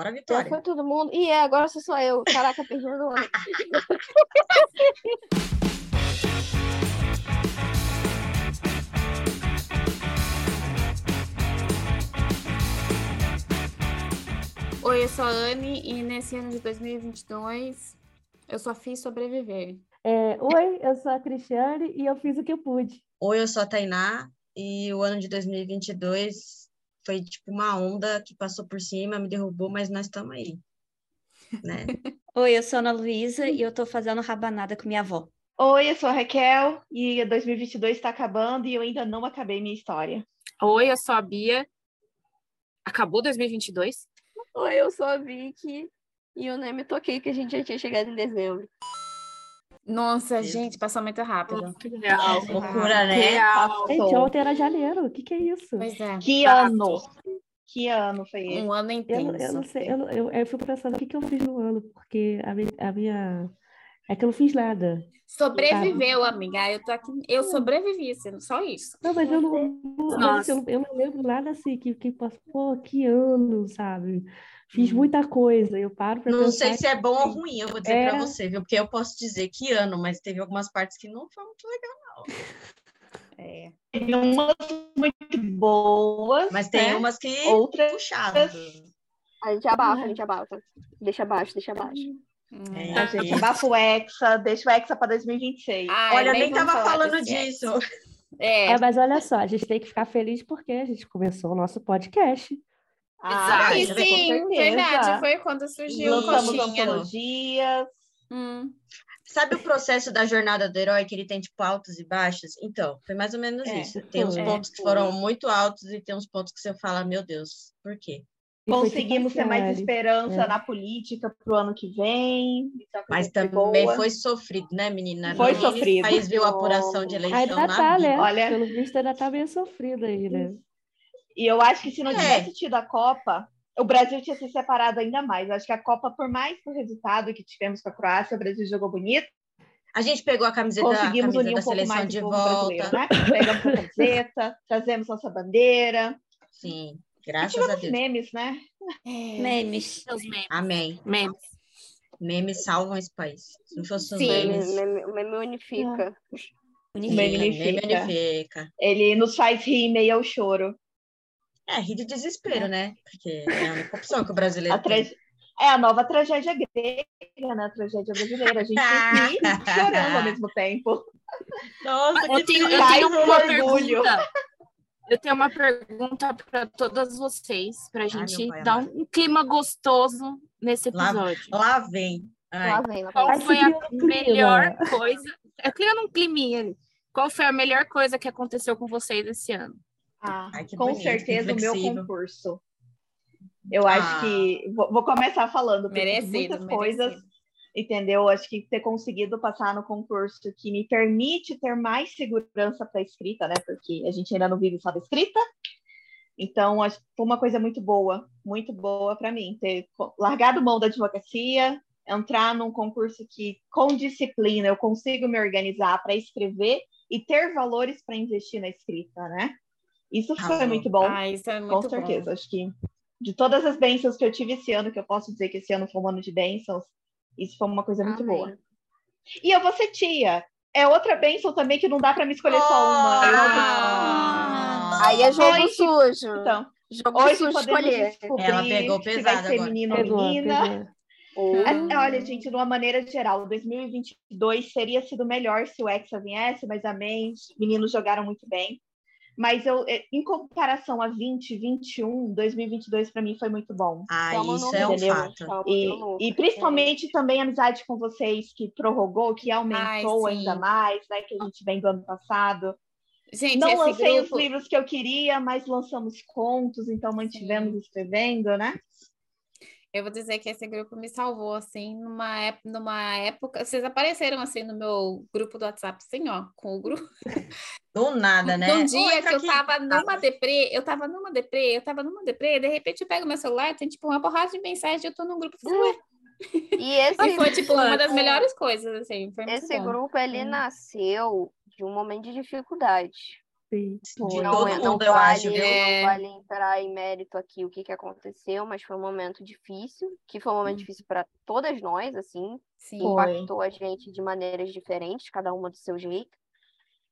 Bora, Já Vitória. foi todo mundo. E é, agora sou só eu. Caraca, perdi o nome. Oi, eu sou a Anne e nesse ano de 2022 eu só fiz sobreviver. É, Oi, eu sou a Cristiane e eu fiz o que eu pude. Oi, eu sou a Tainá e o ano de 2022 foi tipo uma onda que passou por cima, me derrubou, mas nós estamos aí, né? Oi, eu sou a Ana Luísa e eu tô fazendo rabanada com minha avó. Oi, eu sou a Raquel e 2022 está acabando e eu ainda não acabei minha história. Oi, eu sou a Bia. Acabou 2022? Oi, eu sou a Vicky. E eu nem me toquei que a gente já tinha chegado em dezembro. Nossa, gente, passou muito rápido. Real. Loucura, né? Real. Gente, ontem era janeiro. O que, que é isso? Pois é, Que ano? Que ano foi esse? um ano Eu, intenso. eu não sei, eu, eu, eu fico pensando o que, que eu fiz no ano, porque a minha, a minha. É que eu não fiz nada. Sobreviveu, amiga. Eu tô aqui, eu sobrevivi, assim, só isso. Não, mas eu não, eu, eu não lembro nada assim que, que passou, pô, que ano, sabe? Fiz muita coisa. Eu paro pra Não pensar sei se é bom ou ruim, eu vou dizer É. pra você, viu? Porque eu posso dizer que ano, mas teve algumas partes que não foi muito legal, não. É. Teve umas muito boas, Mas tem né? umas que Outras puxaram. A gente abafa, a gente abafa. Deixa abaixo, deixa abaixo. Hum. É. A gente abafa o Hexa, deixa o Hexa para 2026. Ai, Olha, eu nem vamos tava falando disso. É, É, mas olha só, a gente tem que ficar feliz porque a gente começou o nosso podcast. Ah, sim, com sim, verdade. Foi quando surgiu o Lançamos coxinha. antologias. Hum. Sabe o processo da jornada do herói, que ele tem, tipo, altos e baixos? Então, foi mais ou menos É, isso. Tem uns foi. pontos que foram muito altos e tem uns pontos que você fala, meu Deus, por quê? Tipo Conseguimos ter assim, mais olha, esperança É. na política para o ano que vem. É Mas foi também boa. foi sofrido, né, menina? Foi nesse sofrido. país viu a apuração de eleição Ainda na tá, vida. né? Olha- Pelo visto, ainda tá meio sofrido aí, né? E eu acho que se não É. tivesse tido a Copa, o Brasil tinha se separado ainda mais. Eu acho que a Copa, por mais que o resultado que tivemos com a Croácia, o Brasil jogou bonito, A gente pegou a camiseta, a conseguimos camisa unir da um pouco seleção mais de volta. né? Pegamos a camiseta, trazemos nossa bandeira. Sim, graças a Deus. memes, né? Memes. Seus memes. Amém. Memes. Memes salvam esse país. Se não fosse os Sim. Meme, memes. meme, o meme unifica. Meme Meme unifica. unifica. Ele nos faz rir em meio ao choro. É, rir de desespero, né? Porque é a única opção que o brasileiro A tem. tra- É a nova tragédia grega, né? A tragédia brasileira. A gente ri e chorando ao mesmo tempo. Nossa, Eu que tenho, eu tenho uma orgulho. pergunta. Eu tenho uma pergunta para todas vocês, para a gente pai dar um clima gostoso nesse episódio. Lá vem. Ai, Lá vem, lá Qual vem. Vai foi a clima. melhor coisa? Eu queria num climinha. ali. Qual foi a melhor coisa que aconteceu com vocês esse ano? Ah, Ai, com bonito, certeza o meu concurso. Eu acho Ah. que. Vou, vou começar falando porque Merecido, muitas merecido. coisas, entendeu? Acho que ter conseguido passar no concurso que me permite ter mais segurança para a escrita, né? Porque a gente ainda não vive só da escrita. Então, acho que foi uma coisa muito boa, muito boa para mim, ter largado mão da advocacia, entrar num concurso que, com disciplina, eu consigo me organizar para escrever e ter valores para investir na escrita, né? Isso foi Arrasou. muito bom. Ah, isso é Com muito certeza, bom. acho que de todas as bênçãos que eu tive esse ano, que eu posso dizer que esse ano foi um ano de bênçãos, isso foi uma coisa muito Amém. boa. E eu vou ser tia. É outra bênção também que não dá para me escolher só uma. Ter- Ah. Aí é jogo Hoje- sujo. Então, jogo hoje sujo escolher. Ela pegou se vai pesado ser agora. menino ou Pegou, menina. pegou. Ou- É, Olha, gente, de uma maneira geral, 2022 seria sido melhor se o Hexa viesse, mas amém, os meninos jogaram muito bem. Mas eu, eh, em comparação a 2021, 2022 para mim foi muito bom. Ah, isso é um entendeu? fato. E, e principalmente também a amizade com vocês, que prorrogou, que aumentou Ai, sim. ainda mais, né? Que a gente vem do ano passado. Gente, Não lancei grupo... os livros que eu queria, mas lançamos contos, então mantivemos escrevendo, né? Eu vou dizer que esse grupo me salvou, assim, numa, ép- numa época. Vocês apareceram, assim, no meu grupo do WhatsApp, assim, ó, com o grupo. Do nada, né? Num Ô, dia que eu aqui. tava numa deprê, eu tava numa deprê, eu tava numa deprê, de repente eu pego meu celular, tem, tipo, uma porrada de mensagem, eu tô num grupo. assim, ué. E esse, E foi, tipo, uma das melhores coisas, assim, esse bom. grupo ele nasceu de um momento de dificuldade. Sim. De Foi. Não, todo não mundo, eu acho, vale? É. não vale entrar em mérito aqui o que, que aconteceu, mas foi um momento difícil, que foi um momento difícil para todas nós, assim, Sim. Foi. impactou a gente de maneiras diferentes, cada uma do seu jeito.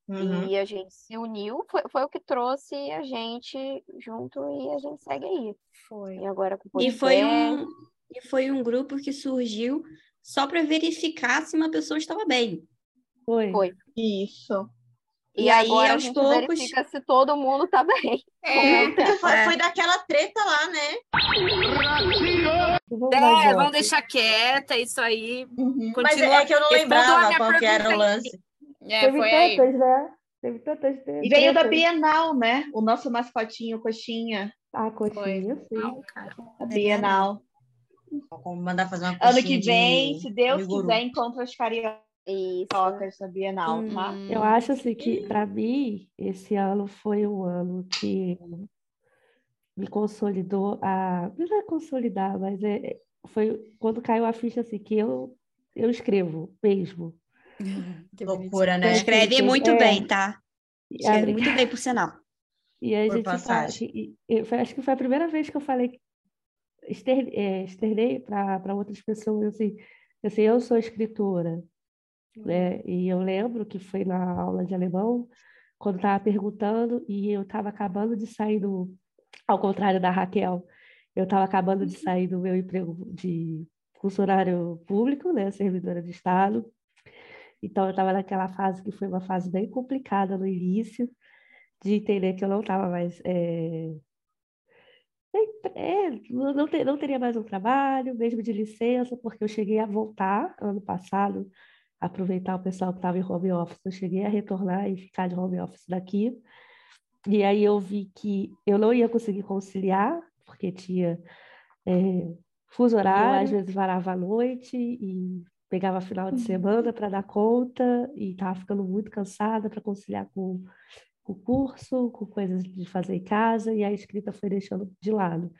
Uhum. E a gente se uniu, foi, foi o que trouxe a gente junto e a gente segue aí. Foi. E agora com E foi um, e foi um grupo que surgiu só para verificar se uma pessoa estava bem. Foi. Foi. Isso. E, E aí, agora a aos gente poucos- verifica se todo mundo tá bem. É, Foi, É. foi daquela treta lá, né? É, vamos deixar quieta, isso aí. Uhum. Mas Continua. é que eu não a lembrava qual que era o aí. lance. é, Teve foi aí. tantas, né? Teve tantas. E veio da. Bienal, né? O nosso mascotinho, coxinha, Ah, coxinha, sim. Não, cara. a Bienal. Vou mandar fazer uma Ano coxinha que de vem, se Deus quiser, encontra os cariocas Isso. na Bienal, tá? Hum, Eu acho assim que, para mim, esse ano foi um ano que me consolidou a. Não é consolidar, mas é, foi quando caiu a ficha assim, que eu, eu escrevo mesmo. que Loucura, né? É. Escreve muito É. bem, tá? Escreve muito bem, por sinal. e a Por gente passagem. e- acho que foi a primeira vez que eu falei, é, externei para outras pessoas assim, assim, eu sou escritora, né? E eu lembro que foi na aula de alemão, quando estava perguntando, e eu estava acabando de sair do, ao contrário da Raquel, eu estava acabando de sair do meu emprego de funcionário público, né? Servidora de Estado. Então, eu estava naquela fase que foi uma fase bem complicada no início, de entender que eu não estava mais. é, é, não, não te- não teria mais um trabalho, mesmo de licença, porque eu cheguei a voltar ano passado, aproveitar o pessoal que estava em home office, eu cheguei a retornar e ficar de home office daqui. E aí eu vi que eu não ia conseguir conciliar, porque tinha é, fuso horário, às vezes varava à noite e pegava final de semana para dar conta e estava ficando muito cansada para conciliar com com o curso, com coisas de fazer em casa, e a escrita foi deixando de lado.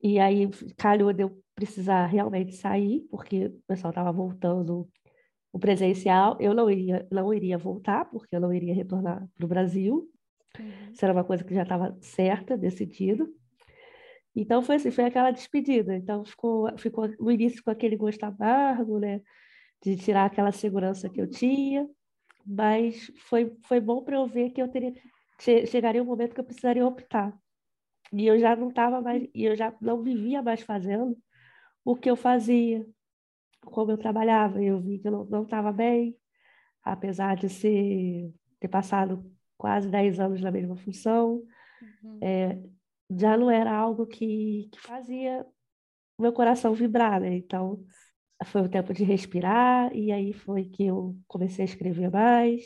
E aí calhou de eu precisar realmente sair, porque o pessoal estava voltando o presencial. Eu não iria, não iria voltar, porque eu não iria retornar para o Brasil. Isso era uma coisa que já estava certa, decidido. Então foi assim, foi aquela despedida. Então ficou, ficou no início com aquele gosto amargo, né? De tirar aquela segurança que eu tinha mas foi, foi bom para eu ver que eu teria che- chegaria um momento que eu precisaria optar. E eu já não estava mais, e eu já não vivia mais fazendo o que eu fazia, como eu trabalhava. Eu vi que eu não estava bem, apesar de ser, ter passado quase 10 anos na mesma função, é, já não era algo que, que fazia o meu coração vibrar, né? Então, foi o tempo de respirar, e aí foi que eu comecei a escrever mais.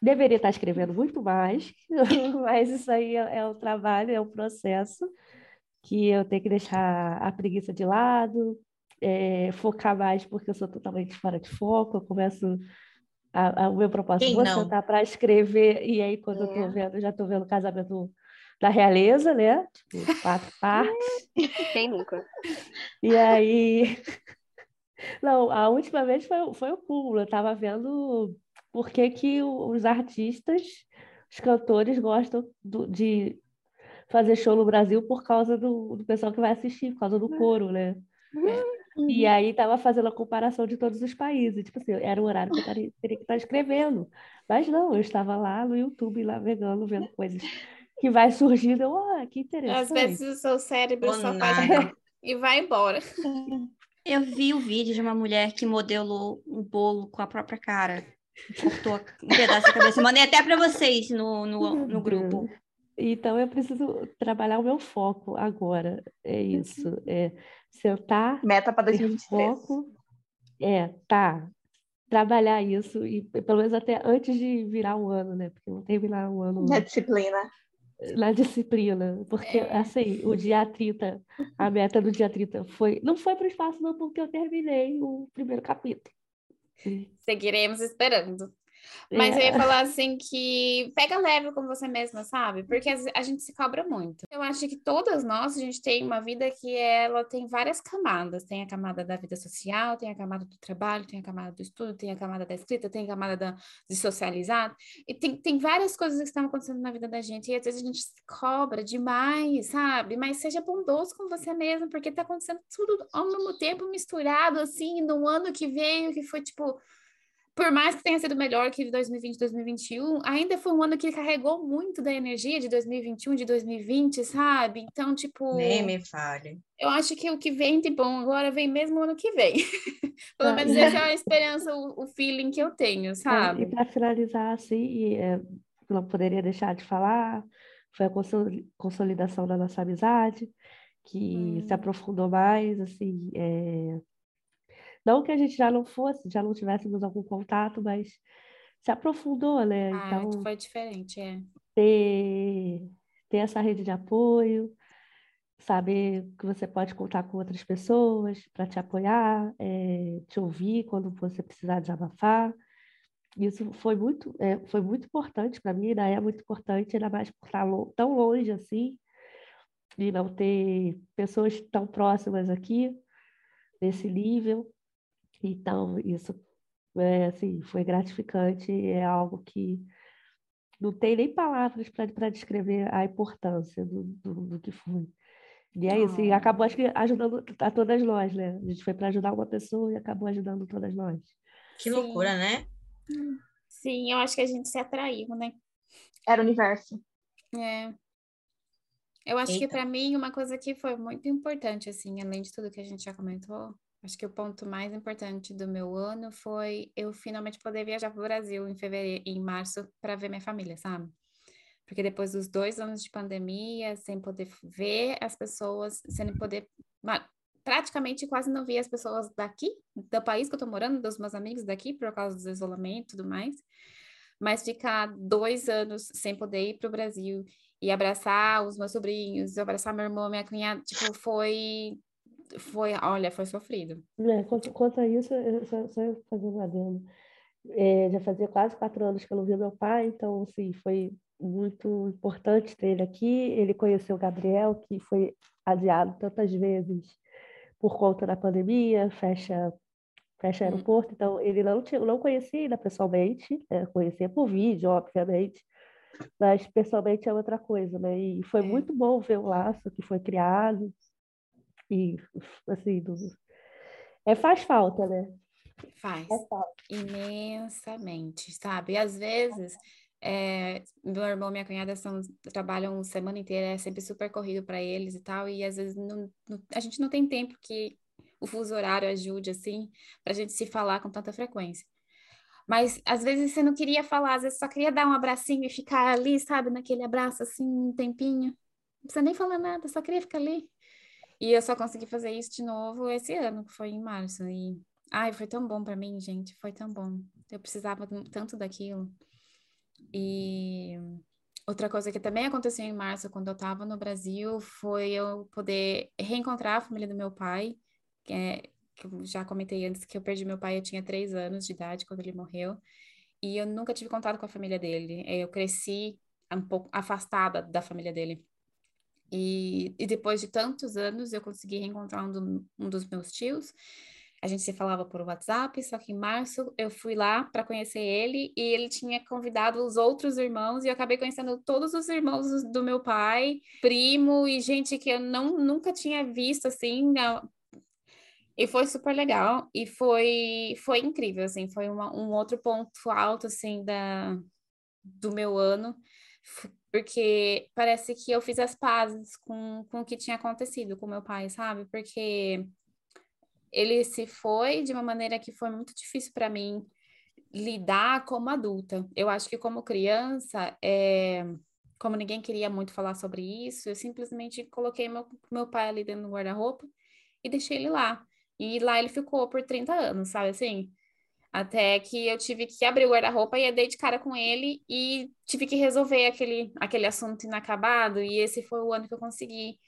Deveria estar escrevendo muito mais, mas isso aí é, é um trabalho, é um processo que eu tenho que deixar a preguiça de lado, é, focar mais, porque eu sou totalmente fora de foco, eu começo. A, a- o meu propósito, Quem vou não? sentar para escrever, e aí quando eu É. estou vendo, já estou vendo o casamento da realeza, né? Tipo, quatro partes. Quem nunca? E aí. Não, a última vez foi, foi o cúmulo. Eu estava vendo por que, que os artistas, os cantores gostam do- de fazer show no Brasil por causa do, do pessoal que vai assistir, por causa do coro, né? E aí tava fazendo a comparação de todos os países. Tipo assim, era o horário que eu taria- teria que estar escrevendo. Mas não, eu estava lá no YouTube, navegando, vendo coisas que vai surgindo. Eu, ah, que Às interessante. vezes o seu cérebro Ou só nada. faz e vai embora. Eu vi o vídeo de uma mulher que modelou um bolo com a própria cara. Cortou um pedaço da cabeça. Mandei até para vocês no, no, no grupo. Então eu preciso trabalhar o meu foco agora. É isso. É sentar, Meta para ter 2023. foco. É, tá. Trabalhar isso, e pelo menos até antes de virar o ano, né? Porque não terminar o ano Na disciplina. na disciplina. Porque, assim, o dia 30, a meta do dia 30 foi. Não foi para o espaço, não, porque eu terminei o primeiro capítulo. Seguiremos esperando. Mas eu ia É. falar assim que pega leve com você mesma, sabe? Porque a gente se cobra muito. Eu acho que todas nós, a gente tem uma vida que ela tem várias camadas. Tem a camada da vida social, tem a camada do trabalho, tem a camada do estudo, tem a camada da escrita, tem a camada da, de socializar. E tem, tem várias coisas que estão acontecendo na vida da gente. E às vezes a gente se cobra demais, sabe? Mas seja bondoso com você mesmo, porque tá acontecendo tudo ao mesmo tempo, misturado, assim, no ano que veio, que foi tipo por mais que tenha sido melhor que 2020, 2021, ainda foi um ano que carregou muito da energia de 2021, de 2020, sabe? Então, tipo, Nem me fale. eu acho que o que vem de bom agora vem mesmo o ano que vem. Pelo Ah, menos essa é a esperança, o, o feeling que eu tenho, É, sabe? E para finalizar, assim, e, é, não poderia deixar de falar, foi a consoli- consolidação da nossa amizade, que se Hum. aprofundou mais, assim, é, não que a gente já não fosse, já não tivéssemos algum contato, mas se aprofundou, né? Ah, Então, foi diferente, é. ter, ter essa rede de apoio, saber que você pode contar com outras pessoas para te apoiar, eh, te ouvir quando você precisar desabafar. Isso foi muito, eh, foi muito importante para mim, ainda é muito importante, ainda mais por estar lo- tão longe assim, e não ter pessoas tão próximas aqui, nesse nível. Então, isso é, assim, foi gratificante, é algo que não tem nem palavras para descrever a importância do, do, do que foi. E é isso, e Ah. acabou acho que ajudando a todas nós, né? A gente foi para ajudar uma pessoa e acabou ajudando todas nós. Que Sim. loucura, né? Sim, eu acho que a gente se atraiu, né? Era o universo. É. Eu acho que Eita. para mim uma coisa que foi muito importante, assim, além de tudo que a gente já comentou, acho que o ponto mais importante do meu ano foi eu finalmente poder viajar para o Brasil em fevereiro, em março, para ver minha família, sabe? Porque depois dos dois anos de pandemia, sem poder ver as pessoas, sem poder. Praticamente quase não via as pessoas daqui, do país que eu tô morando, dos meus amigos daqui, por causa do isolamento e tudo mais. Mas ficar dois anos sem poder ir para o Brasil e abraçar os meus sobrinhos, abraçar meu irmão, minha cunhada, tipo, foi. Foi, olha, foi sofrido. É, quanto, quanto a isso, eu só, só eu fazendo adendo. É, já fazia quase quatro anos que eu não via meu pai, então, assim, foi muito importante ter ele aqui. Ele conheceu o Gabriel, que foi adiado tantas vezes por conta da pandemia, fecha, fecha Hum. aeroporto, então ele não, tinha, não conhecia ainda pessoalmente, né, conhecia por vídeo, obviamente, mas pessoalmente é outra coisa, né? E foi É. muito bom ver o laço que foi criado, e, assim, do- é, faz falta, né? Faz. Faz falta. imensamente, sabe? E às vezes, é, meu irmão e minha cunhada são, trabalham semana inteira, é sempre super corrido para eles e tal, e às vezes não, não- a gente não tem tempo que o fuso horário ajude, assim, para a gente se falar com tanta frequência. Mas às vezes você não queria falar, às vezes só queria dar um abracinho e ficar ali, sabe, naquele abraço assim, um tempinho. Não precisa nem falar nada, só queria ficar ali. E eu só consegui fazer isso de novo esse ano, que foi em março. E ai, foi tão bom para mim, gente, foi tão bom. Eu precisava tanto daquilo. E outra coisa que também aconteceu em março, quando eu estava no Brasil, foi eu poder reencontrar a família do meu pai, que é que eu já comentei antes que eu perdi meu pai, eu tinha três anos de idade quando ele morreu, e eu nunca tive contato com a família dele. Eu cresci um pouco afastada da família dele. E, e depois de tantos anos, eu consegui reencontrar um, do- um dos meus tios. A gente se falava por WhatsApp, só que em março eu fui lá para conhecer ele e ele tinha convidado os outros irmãos e eu acabei conhecendo todos os irmãos do- meu pai, primo e gente que eu não nunca tinha visto assim. a- E foi super legal e foi foi incrível assim, foi uma- um outro ponto alto assim da do meu ano, porque parece que eu fiz as pazes com, com o que tinha acontecido com meu pai, sabe? Porque ele se foi de uma maneira que foi muito difícil para mim lidar como adulta. Eu acho que como criança, é, como ninguém queria muito falar sobre isso, eu simplesmente coloquei meu, meu pai ali dentro do guarda-roupa e deixei ele lá. E lá ele ficou por 30 anos, sabe assim? Até que eu tive que abrir o guarda-roupa e dei de cara com ele e tive que resolver aquele, aquele assunto inacabado. E esse foi o ano que eu consegui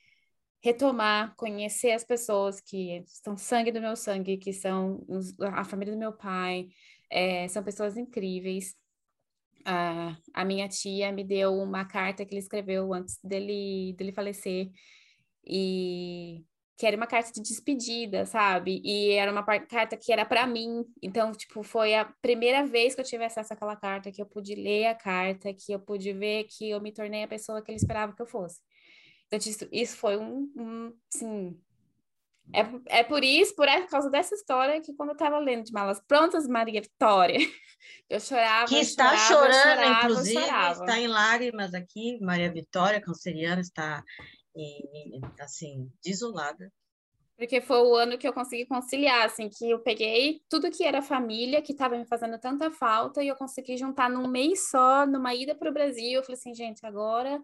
retomar, conhecer as pessoas que são sangue do meu sangue, que são a família do meu pai, é, são pessoas incríveis. a, a minha tia me deu uma carta que ele escreveu antes dele, dele falecer. E que era uma carta de despedida, sabe? E era uma carta que era para mim. Então, tipo, foi a primeira vez que eu tive acesso àquela carta, que eu pude ler a carta, que eu pude ver que eu me tornei a pessoa que ele esperava que eu fosse. Então, isso, isso foi um, um sim. É, é por isso, por causa dessa história, que quando eu tava lendo de Malas Prontas, Maria Vitória, eu chorava, Que está chorava, chorando, chorava, inclusive, chorava. está em lágrimas aqui. Maria Vitória, canceriana, está em- assim, desolada. Porque foi o ano que eu consegui conciliar, assim, que eu peguei tudo que era família, que estava me fazendo tanta falta, e eu consegui juntar num mês só, numa ida para o Brasil. Eu falei assim, gente, agora.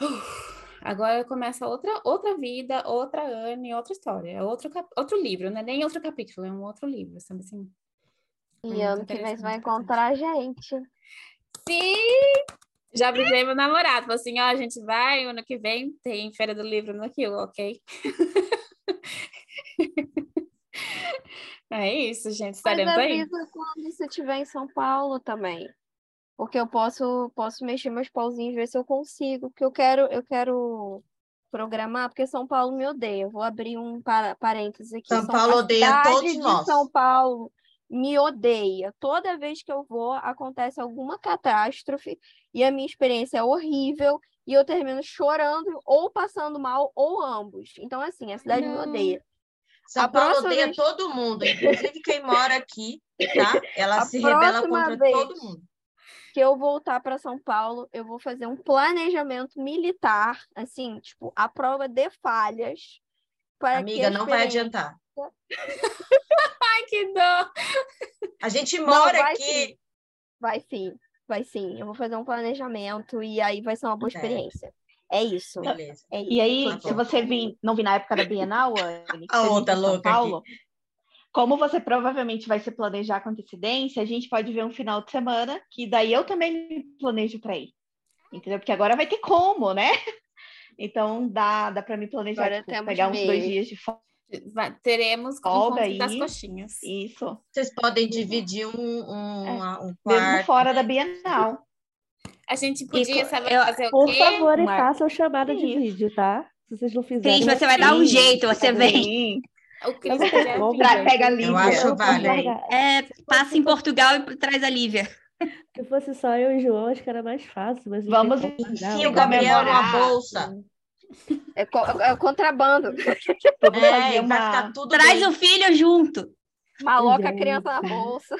Uf, agora começa outra, outra vida, outra ano e outra história. É outro, cap... outro livro, não é nem outro capítulo, é um outro livro, sabe assim? E Muito ano que vem você vai encontrar a gente. Sim! Já avisei meu namorado, falou assim, ó, a gente vai, ano que vem tem Feira do Livro no Rio, ok? É isso, gente, Mas estaremos aí. avisa quando você estiver em São Paulo também. Porque eu posso, posso mexer meus pauzinhos, ver se eu consigo. Porque eu quero, eu quero programar, porque São Paulo me odeia. Eu vou abrir um parênteses aqui. São Paulo a odeia todos de nós. São Paulo me odeia. Toda vez que eu vou, acontece alguma catástrofe e a minha experiência é horrível e eu termino chorando ou passando mal ou ambos. Então, assim, a cidade me odeia. São A Paulo odeia vez- todo mundo, inclusive quem mora aqui, tá? Ela A se rebela contra vez todo mundo. que eu voltar para São Paulo, eu vou fazer um planejamento militar, assim, tipo, a prova de falhas. Para que Amiga, não vai adiantar. Ai, que dó! A gente Não, mora vai aqui. sim. Vai sim, vai sim. Eu vou fazer um planejamento e aí vai ser uma boa Certo. experiência. É isso. Beleza. É isso. E aí, Tá se você vir, não vir na época da Bienal, Anne, A vir outra pra São louca Paulo, como você provavelmente vai se planejar com antecedência, a gente pode ver um final de semana, que daí eu também me planejo para ir. Entendeu? Porque agora vai ter como, né? Então dá, dá para me planejar, Agora tipo, temos pegar uns dois dias de folga. Vai- teremos Folga encontro das aí. coxinhas. Isso. Vocês podem dividir um, um, É. uma- um Mesmo quarto. fora da Bienal. A gente podia co- saber eu- fazer o Por quê? favor, e Mar- façam chamada de vídeo, tá? Se vocês não fizerem. Cris, você vai dar um jeito, você vem. Sim. O Cris. Pra- pega a Eu Lívia. acho Eu posso válido. largar. É, passa em Portugal e traz a Lívia. Se fosse só eu e o João, acho que era mais fácil. Mas Vamos Enfia o né? Gabriel comemorar. bolsa. É, co- é contrabando. Vamos É, uma. tudo Traz bem. o filho junto. Maloca a Gente. criança na bolsa.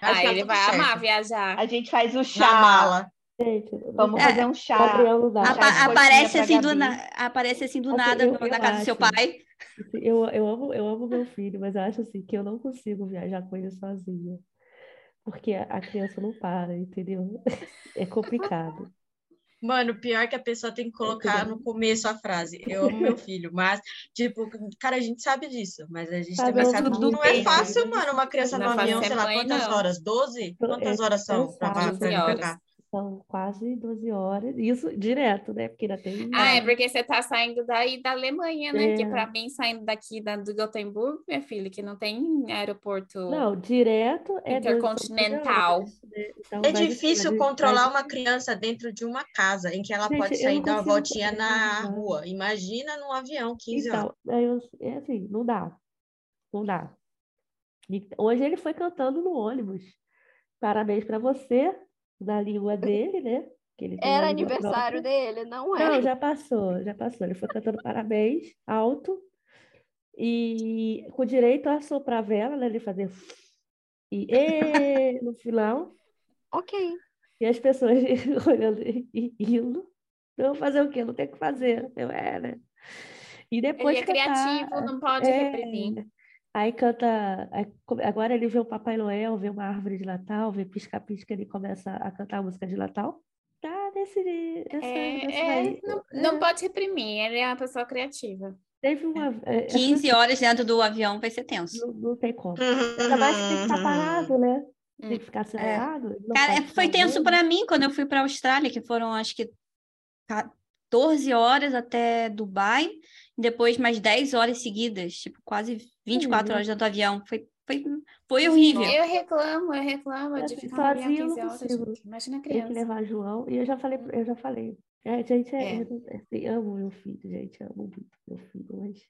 Ah, ele tudo vai certo. amar viajar. A gente faz o Na chá. mala. Gente, Vamos É, fazer um chá. De coxinha aparece, assim do na- aparece assim do Assim, nada eu- na eu casa do seu acho. pai. Eu, eu, amo, eu amo meu filho, mas eu acho assim que eu não consigo viajar com ele sozinha. Porque a, a criança não para, entendeu? É complicado. Mano, pior que a pessoa tem que colocar no começo a frase. Eu amo meu filho, mas, tipo, cara, a gente sabe disso, mas a gente Sabe, também sabe que tudo não é fácil, mano, uma criança Não no é avião, ser sei lá, quantas não. horas? 12? Quantas É horas são pra, pra, pra cá? São quase 12 horas. Isso direto, né? Porque ainda tem. Ah, é porque você tá saindo daí da Alemanha, né? Que É. pra mim, saindo daqui da, do Gotemburgo, minha filha, que não tem aeroporto. Não, direto é 12 Intercontinental. horas, né? Então, É difícil controlar uma criança dentro de uma casa em que ela Gente, pode sair dar uma voltinha na rua. Imagina num avião, 15 horas. Então, eu, é assim, não dá. Não dá. E hoje ele foi cantando no ônibus. Parabéns para você, na língua dele, né? Era aniversário própria. dele, não é? Não, já passou, já passou. Ele foi cantando parabéns, alto, e com direito a soprar a vela, né? Ele fazer e no final, Ok. e as pessoas olhando e rindo. Então, fazer o quê? Não tem o que fazer. Eu, é, né? E depois Ele é cantar, criativo, não pode é, reprimir. Aí canta. agora ele vê o Papai Noel, vê uma árvore de Natal, vê pisca-pisca, ele começa a cantar a música de Natal. Tá nesse. nessa, É, nessa é, não, não É, pode reprimir, ele é uma pessoa criativa. Teve uma. é, essa- 15 horas dentro do avião vai ser tenso. Não, não tem como. Ainda mais que tem que ficar parado, né? Tem que ficar sentado. não Cara, pode é- foi tenso para mim quando eu fui para a Austrália, que foram acho que 14 horas até Dubai, e depois mais 10 horas seguidas, tipo quase 24 Uhum. horas dentro do avião. Foi Foi, foi horrível. Eu reclamo, eu reclamo de Assim, ficar sozinha eu 15 não horas, consigo. Imagina a Tem que criança. levar João. E eu já falei, eu já falei. É, gente, é, É. eu não- assim, amo meu filho, gente, amo muito meu filho, mas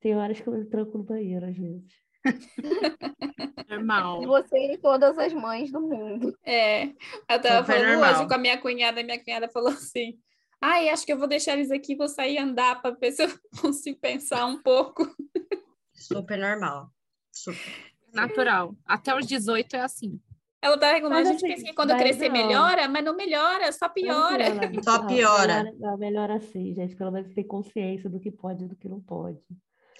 tem horas que eu me tranco no banheiro, às vezes. Normal. Você e todas as mães do mundo. É, eu tava falando hoje com a minha cunhada, e minha cunhada falou assim: Ai, acho que eu vou deixar eles aqui, vou sair andar para ver se eu consigo pensar um pouco. Super normal. Super. Natural. Até os 18 é assim. Ela tá reclamando, Mas a gente assim, pensa que quando crescer não. melhora, mas não melhora, só piora. Só piora. Melhora, não, melhora assim, gente. Pelo menos tem consciência do que pode e do que não pode.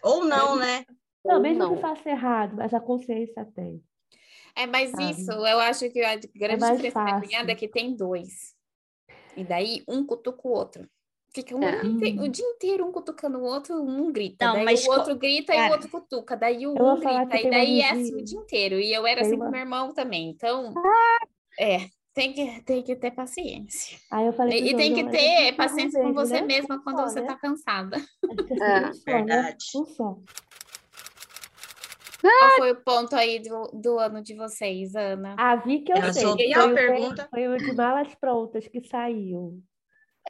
Ou não, né? Não, Ou mesmo não. que faça errado, mas a consciência tem. É, mas Sabe? isso, eu acho que a grande mais diferença da cunhada é que tem dois. E daí um cutuca o outro. Fica um É. inte- o dia inteiro um cutucando o outro, um grita. Não, daí mas o outro grita e o outro cutuca. Daí o eu um grita. E daí é assim o dia inteiro. E eu era Tem assim com meu irmão também. Então, é, tem que, tem que ter paciência. Aí eu falei E João, tem que ter paciência com você né? mesma quando você né? tá cansada. É, né? verdade. Qual foi o ponto aí do, do ano de vocês, Ana? A Vi que eu Ela sei. Foi a o, pergunta. foi o de malas prontas que saiu.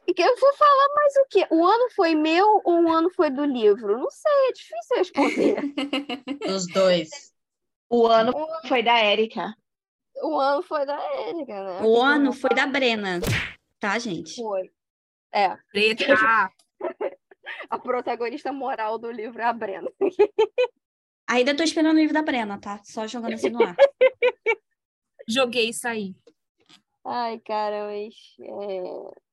E que Eu vou falar mais o quê? O ano foi meu ou o ano foi do livro? Não sei, é difícil responder. Os dois. O ano foi da Érica. o ano foi da Érica, né? O ano foi da? Brena, tá, gente? Foi. É, Preta. a protagonista moral do livro é a Brena. Ainda tô esperando o livro da Brena, tá? Só jogando assim no ar. Joguei isso aí. Ai, cara, mas é,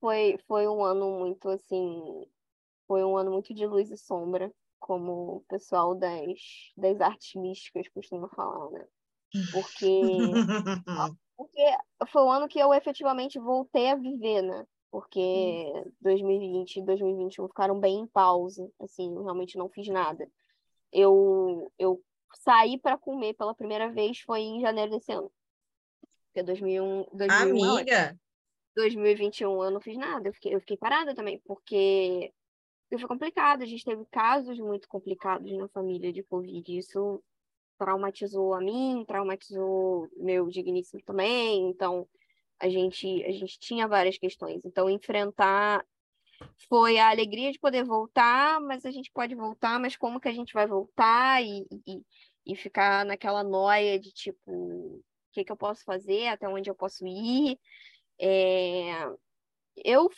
foi, foi um ano muito assim. Foi um ano muito de luz e sombra, como o pessoal das, das artes místicas costuma falar, né? Porque, porque foi o ano que eu efetivamente voltei a viver, né? Porque 2020 e 2021 ficaram bem em pausa, assim, eu realmente não fiz nada. Eu, eu saí para comer pela primeira vez foi em janeiro desse ano. Porque 2001, 2001 é. Amiga, 2021 eu não fiz nada, eu fiquei, eu fiquei parada também, porque, foi complicado, a gente teve casos muito complicados na família de Covid, isso traumatizou a mim, traumatizou meu digníssimo também, então a gente, a gente tinha várias questões, então enfrentar foi a alegria de poder voltar, mas a gente pode voltar, mas como que a gente vai voltar e, e, e ficar naquela noia de tipo, o que que eu posso fazer, até onde eu posso ir, é, eu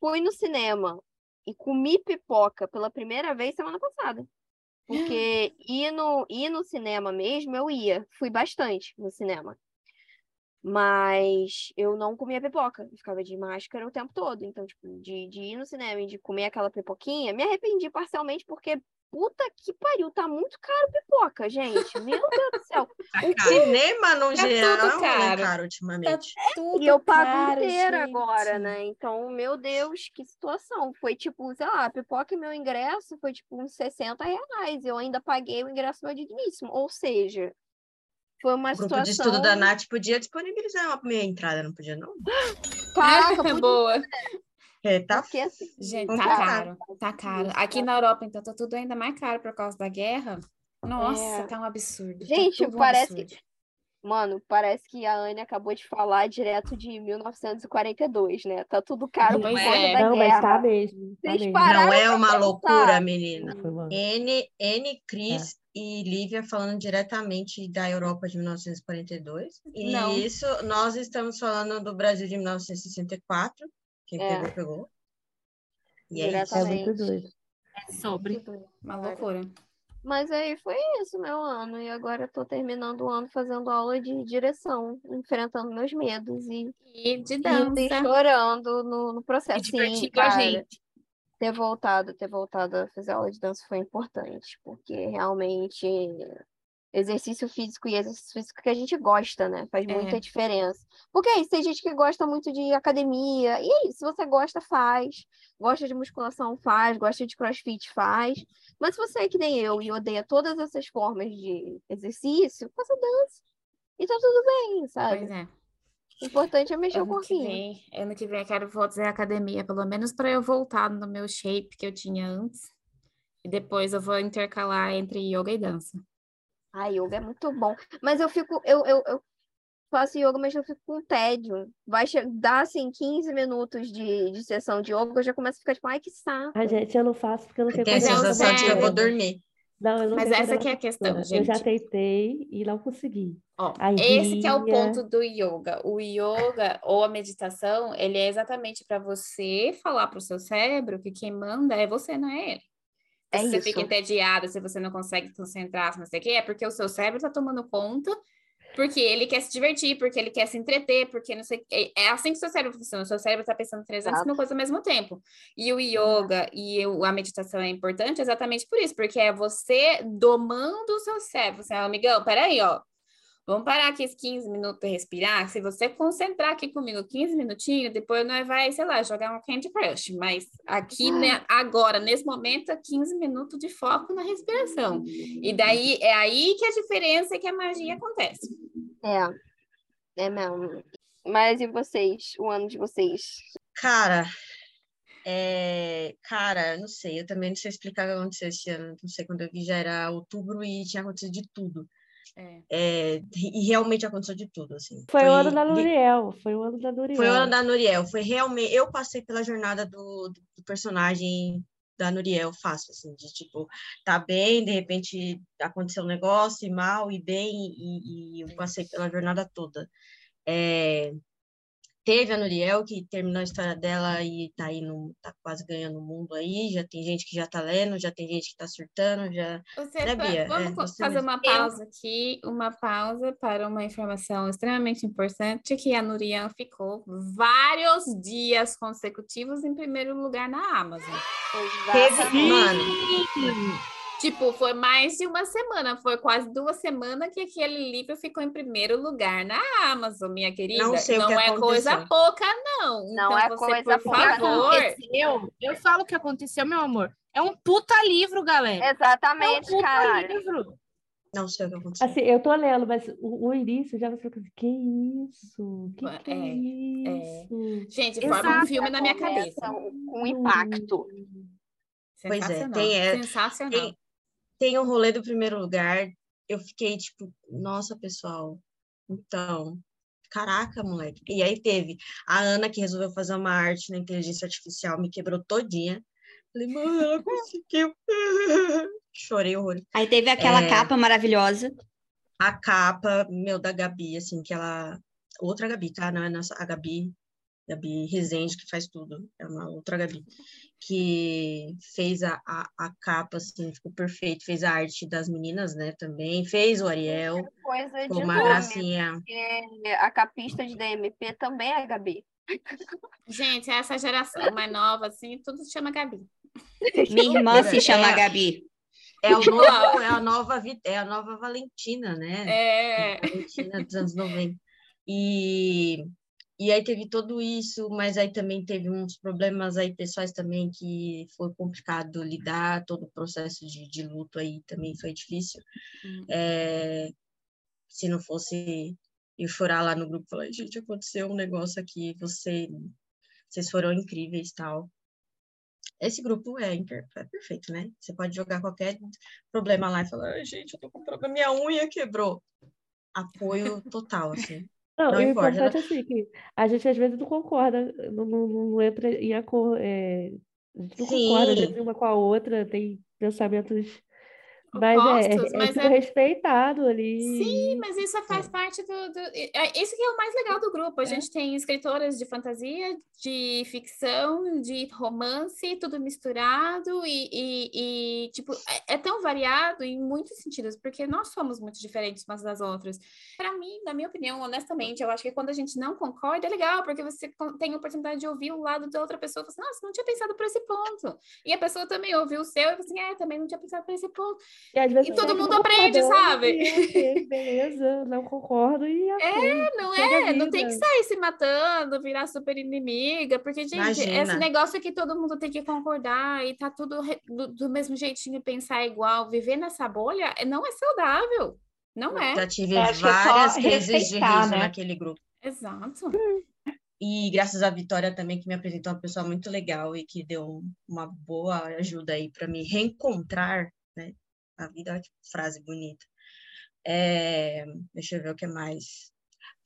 fui no cinema e comi pipoca pela primeira vez semana passada. Porque ir no, ir no cinema mesmo, eu ia. Fui bastante no cinema. Mas eu não comia pipoca. Eu ficava de máscara o tempo todo. Então, tipo, de, de ir no cinema e de comer aquela pipoquinha, me arrependi parcialmente porque, puta que pariu, tá muito caro pipoca, gente. Meu Deus do céu. Um cinema no Tá geral tudo é um rolê caro. caro ultimamente. Tudo E eu pago caro, gente. agora, né? Então, meu Deus, que situação. Foi tipo, sei lá, a pipoca e meu ingresso foi tipo uns 60 reais. Eu ainda paguei o ingresso meu digníssimo. Ou seja, foi uma O grupo de situação. estudo da Nath podia disponibilizar uma meia entrada, não podia, não? Caraca, podia Boa. É, tá porque assim. Gente, tá caro, tá caro. Aqui tá. na Europa, então, tá tudo ainda mais caro por causa da guerra. Nossa, É. tá um absurdo. tá Gente, um parece absurdo. que. Mano, parece que a Anne acabou de falar direto de 1942, né? Tá tudo caro por conta é. da Não, mas guerra. tá mesmo. Tá mesmo. Não é uma loucura, menina. N, N, Cris e Lívia falando diretamente da Europa de 1942. E Não. isso, nós estamos falando do Brasil de 1964. Quem É. pegou, pegou. E é isso. É muito doido. É sobre. Uma loucura. Mas aí foi isso, meu ano. E agora eu tô terminando o ano fazendo aula de direção, enfrentando meus medos e E de rindo e dança. chorando no, no E processo. Sim, divertindo a cara, gente. ter voltado, ter voltado a fazer aula de dança foi importante, porque realmente exercício físico e exercício físico que a gente gosta, né? Faz muita É. diferença. Porque é isso, tem gente que gosta muito de academia, e é isso, se você gosta, faz. Gosta de musculação, faz. Gosta de crossfit, faz. Mas se você é que nem eu e odeia todas essas formas de exercício, faça dança. E tá tudo bem, sabe? Pois é. O importante é mexer o Ano que corpinho. vem, ano que vem eu quero fazer academia, pelo menos para eu voltar no meu shape que eu tinha antes. E depois eu vou intercalar entre yoga e dança. A yoga é muito bom. Mas eu fico, eu, eu, eu faço yoga, mas eu fico com tédio. Vai dar, assim, 15 minutos de, de sessão de yoga, eu já começo a ficar tipo, ai, que saco. A gente, eu não faço porque eu não tenho Tem a é sensação de que eu vou dormir. Não, eu não Mas essa que é a questão, motora. Eu já gente. tentei e não consegui. Ó, Aí esse que é o ponto do yoga. O yoga ou a meditação, ele é exatamente para você falar para o seu cérebro que quem manda é você, não é ele. É se você isso. fica entediado, se você não consegue se concentrar, se não sei o quê, é porque o seu cérebro está tomando conta, porque ele quer se divertir, porque ele quer se entreter, porque não sei. É é assim que o seu cérebro funciona. O seu cérebro está pensando 300 mil coisas ao mesmo tempo. E o yoga e o- a meditação é importante exatamente por isso, porque é você domando o seu cérebro. Você, amigão, peraí, ó. Vamos parar aqui os 15 minutos para respirar. Se você concentrar aqui comigo 15 minutinhos, depois nós vai, sei lá, jogar um Candy Crush. Mas aqui, né, agora, nesse momento, é 15 minutos de foco na respiração. E daí é aí que a diferença é que a magia acontece. É, é mesmo. Mas e vocês? O ano de vocês? Cara, é... cara, não sei, eu também não sei explicar o que aconteceu esse ano. Não sei, quando eu vi já era outubro e tinha acontecido de tudo. É. É, e realmente aconteceu de tudo, assim. Foi o ano da Nuriel. Foi o ano da Nuriel. Foi o ano da Nuriel. Foi realmente. Eu passei pela jornada do, do- do personagem da Nuriel fácil, assim, de tipo, tá bem, de repente aconteceu um negócio e mal e bem, e, e eu passei pela jornada toda. É, teve a Nuriel, que terminou a história dela e tá aí no, tá quase ganhando o mundo aí, já tem gente que já tá lendo, já tem gente que tá surtando, já. Você Né, fa- Bia? Vamos É, fazer mesmo. uma pausa aqui, uma pausa para uma informação extremamente importante, que a Nurian ficou vários dias consecutivos em primeiro lugar na Amazon. Teve, mano, Tipo, foi mais de uma semana, foi quase duas semanas que aquele livro ficou em primeiro lugar na Amazon, minha querida. Não sei o que é coisa aconteceu. pouca, não. Não então, é você, coisa por pouca, não. favor, aconteceu, eu falo o que aconteceu, meu amor. É um puta livro, galera. É um Exatamente, puta caralho. livro. não sei o que aconteceu. Assim, eu tô lendo, mas o, o início já você fica assim, que isso? Que que é, É, é. isso? gente, forma um Exato, filme na minha cabeça. Com impacto. Pois é, Sensacional. tem, é, Sensacional. tem, tem o rolê do primeiro lugar. Eu fiquei tipo, nossa, pessoal, então, caraca, moleque. E aí teve a Ana que resolveu fazer uma arte na inteligência artificial, me quebrou todinha. Falei, mano, ela conseguiu. Chorei horror. Aí teve aquela É. capa maravilhosa. A capa, meu, da Gabi, assim, que ela. Outra Gabi, tá? Não é nossa, a Gabi, Gabi Rezende, que faz tudo. É uma outra Gabi. Que fez a, a, a capa, assim, ficou perfeito. Fez a arte das meninas, né, também. Fez o Ariel, Coisa de uma nome, gracinha. a capista de DMP também é Gabi. Gente, essa geração mais nova, assim, tudo se chama Gabi. Minha irmã se É. chama Gabi. É, o novo, é, a nova, é a nova Valentina, né? É. Valentina dos anos 90. E, e aí teve tudo isso, mas aí também teve uns problemas aí pessoais também que foi complicado lidar, todo o processo de, de luto aí também foi difícil. Hum. É, se não fosse eu chorar lá no grupo, falar, gente, aconteceu um negócio aqui, você, vocês foram incríveis tal. Esse grupo é, é perfeito, né? Você pode jogar qualquer problema lá e falar, gente, eu tô com problema, minha unha quebrou. Apoio total, assim. Não, Não e o importa, importante é assim, que a gente às vezes não concorda, não, não, não entra em acordo, é, a gente não concorda, às Sim. vezes uma com a outra, tem pensamentos, mas é, Opostos, é mas é- respeitado ali. Sim, mas isso faz parte do, do. é- Esse que é o mais legal do grupo. A gente tem escritoras de fantasia, de ficção, de romance, tudo misturado e, e- e, tipo, é, é tão variado em muitos sentidos, porque nós somos muito diferentes umas das outras. Para mim, na minha opinião, honestamente, eu acho que quando a gente não concorda é legal, porque você tem a oportunidade de ouvir o lado da outra pessoa e fala assim, nossa, não tinha pensado por esse ponto. E a pessoa também ouviu o seu e fala assim, é, também não tinha pensado por esse ponto. E às vezes E todo mundo aprende, sabe? beleza, não concordo e ok, Não é, não tem que sair se matando, virar super inimiga, porque, gente, esse Imagina. negócio que todo mundo tem que concordar e tá tudo re- do, do mesmo jeitinho, pensar igual, viver nessa bolha, é- não é saudável. Não é. Já tive Eu acho que é várias crises de riso né? naquele grupo. Exato. E graças à Vitória também, que me apresentou uma pessoa muito legal e que deu uma boa ajuda aí para me reencontrar? A vida, que frase bonita. É, deixa eu ver o que mais.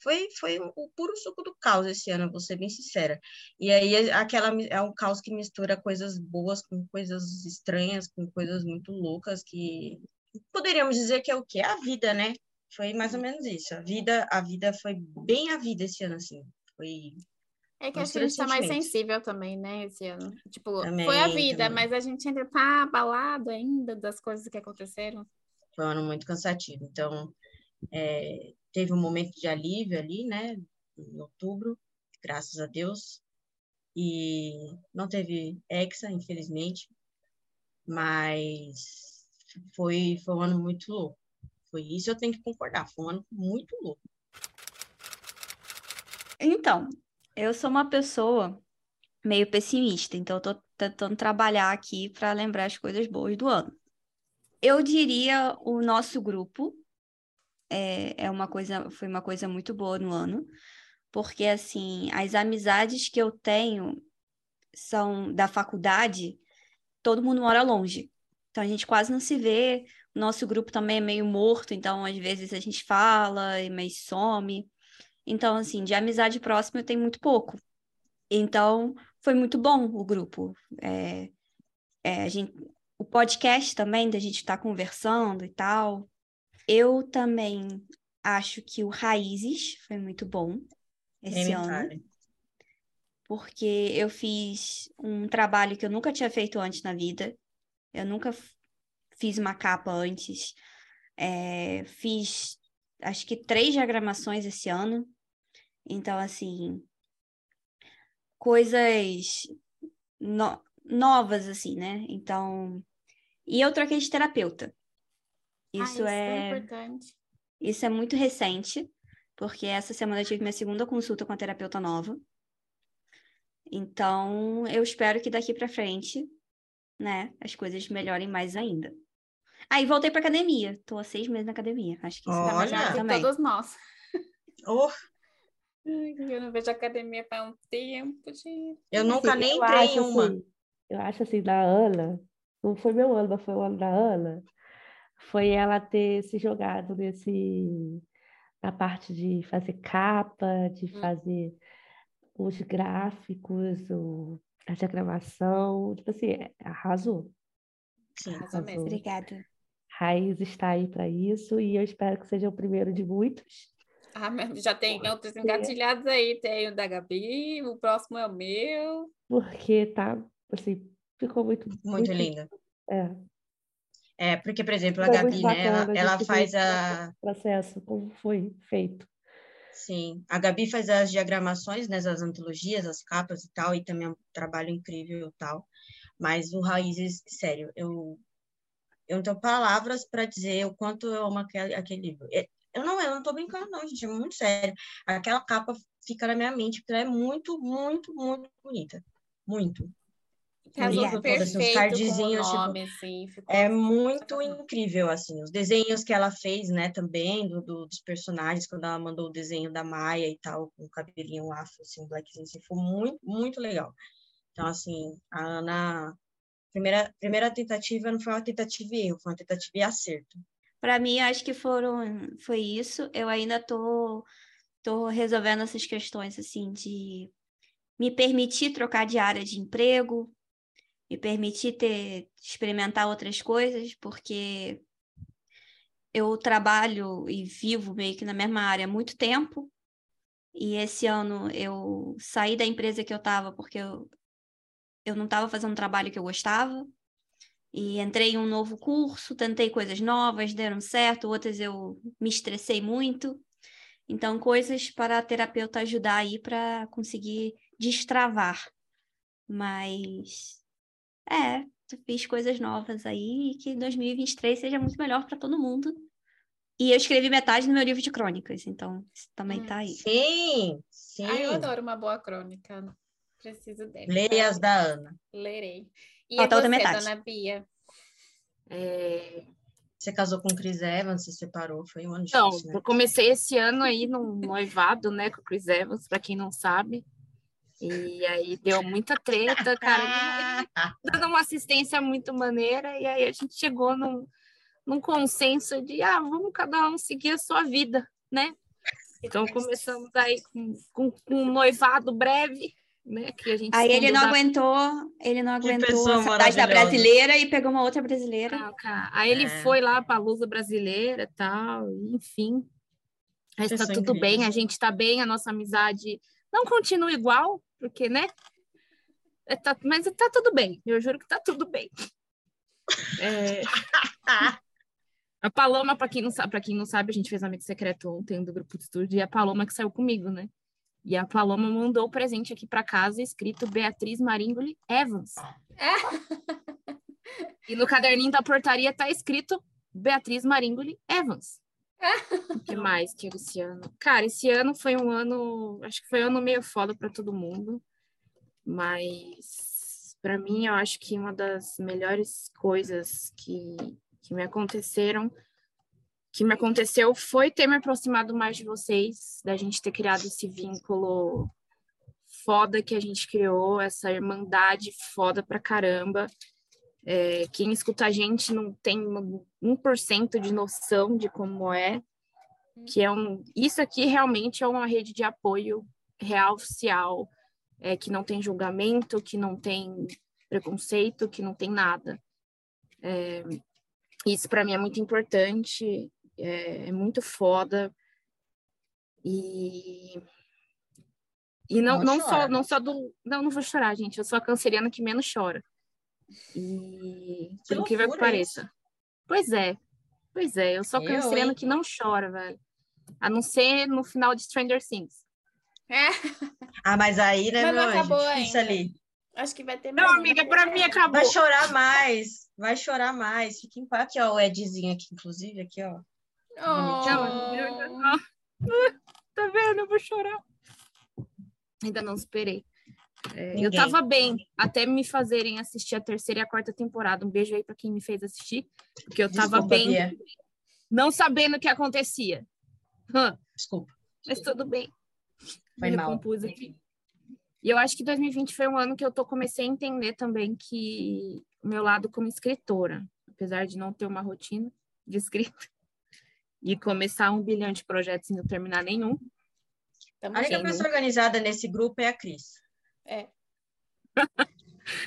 Foi, foi o puro suco do caos esse ano, vou ser bem sincera. E aí é aquela é um caos que mistura coisas boas com coisas estranhas, com coisas muito loucas que poderíamos dizer que é o que a vida, né? Foi mais ou menos isso. A vida, a vida foi bem a vida esse ano assim. Foi É que a gente tá mais sensível também, né, esse ano. Tipo, Também, foi a vida, também. mas a gente ainda tá abalado ainda das coisas que aconteceram. foi um ano muito cansativo. Então, é, teve um momento de alívio ali, né, em outubro, graças a Deus. E não teve Hexa, infelizmente, mas foi, foi um ano muito louco. Foi isso, eu tenho que concordar, foi um ano muito louco. Então, eu sou uma pessoa meio pessimista, então eu tô tentando trabalhar aqui para lembrar as coisas boas do ano. Eu diria o nosso grupo é, é uma coisa, foi uma coisa muito boa no ano, porque assim, as amizades que eu tenho são da faculdade, todo mundo mora longe. Então a gente quase não se vê. O nosso grupo também é meio morto, então às vezes a gente fala, mas some. Então, assim, de amizade próxima eu tenho muito pouco. Então, foi muito bom o grupo. É, é, a gente, o podcast também, da gente estar conversando e tal. Eu também acho que o Raízes foi muito bom esse ano, fale. porque eu fiz um trabalho que eu nunca tinha feito antes na vida. Eu nunca fiz uma capa antes. É, fiz, acho que três diagramações esse ano. Então, assim, coisas no- novas, assim, né? Então, e eu troquei de terapeuta. Ah, Isso é, importante. isso é muito recente, porque essa semana eu tive minha segunda consulta com a terapeuta nova. Então, eu espero que daqui pra frente, né, as coisas melhorem mais ainda. Aí, voltei pra academia. Tô há seis meses na academia. Acho que isso Olha! tá Melhor melhor que também. todos nós. Oh, Eu não vejo academia faz um tempo, gente. eu nunca Assim, nem eu entrei em uma. assim, eu acho assim, da Ana, não foi meu ano, mas foi o ano da Ana, foi ela ter se jogado nesse, na parte de fazer capa, de Hum. fazer os gráficos, o, a diagramação, tipo assim, arrasou. Sim. Arrasou mesmo. Obrigada. Raiz está aí para isso e eu espero que seja o primeiro de muitos. Ah, já tem outros engatilhados aí. Tem o da Gabi, o próximo é o meu. Porque tá, assim, ficou muito, Muito linda. É, É, porque, por exemplo, a foi Gabi, muito né, ela, ela faz a. processo, como foi feito. Sim, a Gabi faz as diagramações, né, as antologias, as capas e tal, e também é um trabalho incrível e tal. Mas o Raízes, sério, eu, eu não tenho palavras para dizer o quanto eu amo aquele, aquele livro. É, Eu não, eu não tô brincando, não, gente, é muito sério. Aquela capa fica na minha mente, porque ela é muito, muito, muito bonita. Muito. Casou assim, perfeito com o cardzinhos, tipo, nome, assim. Ficou É muito incrível, assim, os desenhos que ela fez, né, também, do, do- dos personagens, quando ela mandou o desenho da Maia e tal, com o cabelinho afro, assim, blackzinho, assim, foi muito, muito legal. Então, assim, a Ana, primeira, primeira tentativa não foi uma tentativa e erro, foi uma tentativa e acerto. Para mim, acho que foram, foi isso. Eu ainda tô, tô resolvendo essas questões assim de me permitir trocar de área de emprego, me permitir ter experimentar outras coisas, porque eu trabalho e vivo meio que na mesma área há muito tempo. E esse ano eu saí da empresa que eu estava porque eu, eu não estava fazendo um trabalho que eu gostava. E entrei em um novo curso, tentei coisas novas, deram certo, outras eu me estressei muito. Então, coisas para a terapeuta ajudar aí para conseguir destravar. Mas, é, fiz coisas novas aí e que 2023 seja muito melhor para todo mundo. E eu escrevi metade no meu livro de crônicas, então isso também Hum, tá aí. Sim, sim. Ai, eu adoro uma boa crônica. Preciso dela. Leia as da Ana. Lerei. E Falta a outra você, metade. dona Bia? É, Você casou com o Chris Evans, se separou, foi um ano Então, difícil, né? eu comecei esse ano aí no noivado, né, com o Chris Evans, para quem não sabe. E aí deu muita treta, cara. Dando uma assistência muito maneira, e aí a gente chegou num, num consenso de, ah, vamos cada um seguir a sua vida, né? Então começamos aí com, com, com um noivado breve, né? Que a gente Aí ele não da... aguentou, ele não Que aguentou a saudade da brasileira e pegou uma outra brasileira. Ah, cara. Aí ele É. foi lá para a Lusa brasileira e tal, enfim. Mas tá Pessoa tudo incrível. bem, a gente tá bem, a nossa amizade não continua igual, porque, né? É, tá- mas tá tudo bem, eu juro que tá tudo bem. É, a Paloma, para quem não sabe, para quem não sabe, a gente fez amigo secreto ontem do grupo de estúdio e a Paloma que saiu comigo, né? E a Paloma mandou o presente aqui para casa escrito Beatriz Maringoli Evans. E no caderninho da portaria tá escrito Beatriz Maringoli Evans. O que mais que esse ano? Cara, esse ano foi um ano, acho que foi um ano meio foda para todo mundo, mas para mim eu acho que uma das melhores coisas que, que me aconteceram, que me aconteceu foi ter me aproximado mais de vocês, da gente ter criado esse vínculo foda que a gente criou, essa irmandade foda pra caramba. É, quem escuta a gente não tem um 1% de noção de como é, que é um, isso aqui realmente é uma rede de apoio real oficial, é, que não tem julgamento, que não tem preconceito, que não tem nada. É, isso para mim é muito importante, é, é muito foda. E e não, Não não, só, não só do. Não, não vou chorar, gente. Eu sou a canceriana que menos chora. E Que incrível que loucura pareça. Pois é. Pois é, eu sou a canceriana que não chora, velho. A não ser no final de Stranger Things. É, Ah, mas aí, né, Mas meu anjo? acabou Difícil ainda. ali. acho que vai ter Não, mais. amiga, pra mim acabou. Vai chorar mais. Vai chorar mais. Fica em paz. Aqui, ó, o Edzinho aqui, inclusive, aqui, ó. Oh. ah, tá vendo? Eu vou chorar. Ainda não esperei. É, eu tava bem até me fazerem assistir a terceira e a quarta temporada. Um beijo aí pra quem me fez assistir, porque eu tava Desculpa, bem, Bia. não sabendo o que acontecia. Desculpa. mas tudo bem. Foi me mal. recompus aqui. E eu acho que 2020 foi um ano que eu tô, comecei a entender também que o meu lado como escritora, apesar de não ter uma rotina de escrita e começar um bilhão de projetos e não terminar nenhum, Tamo A única pessoa organizada nesse grupo é a Cris. É.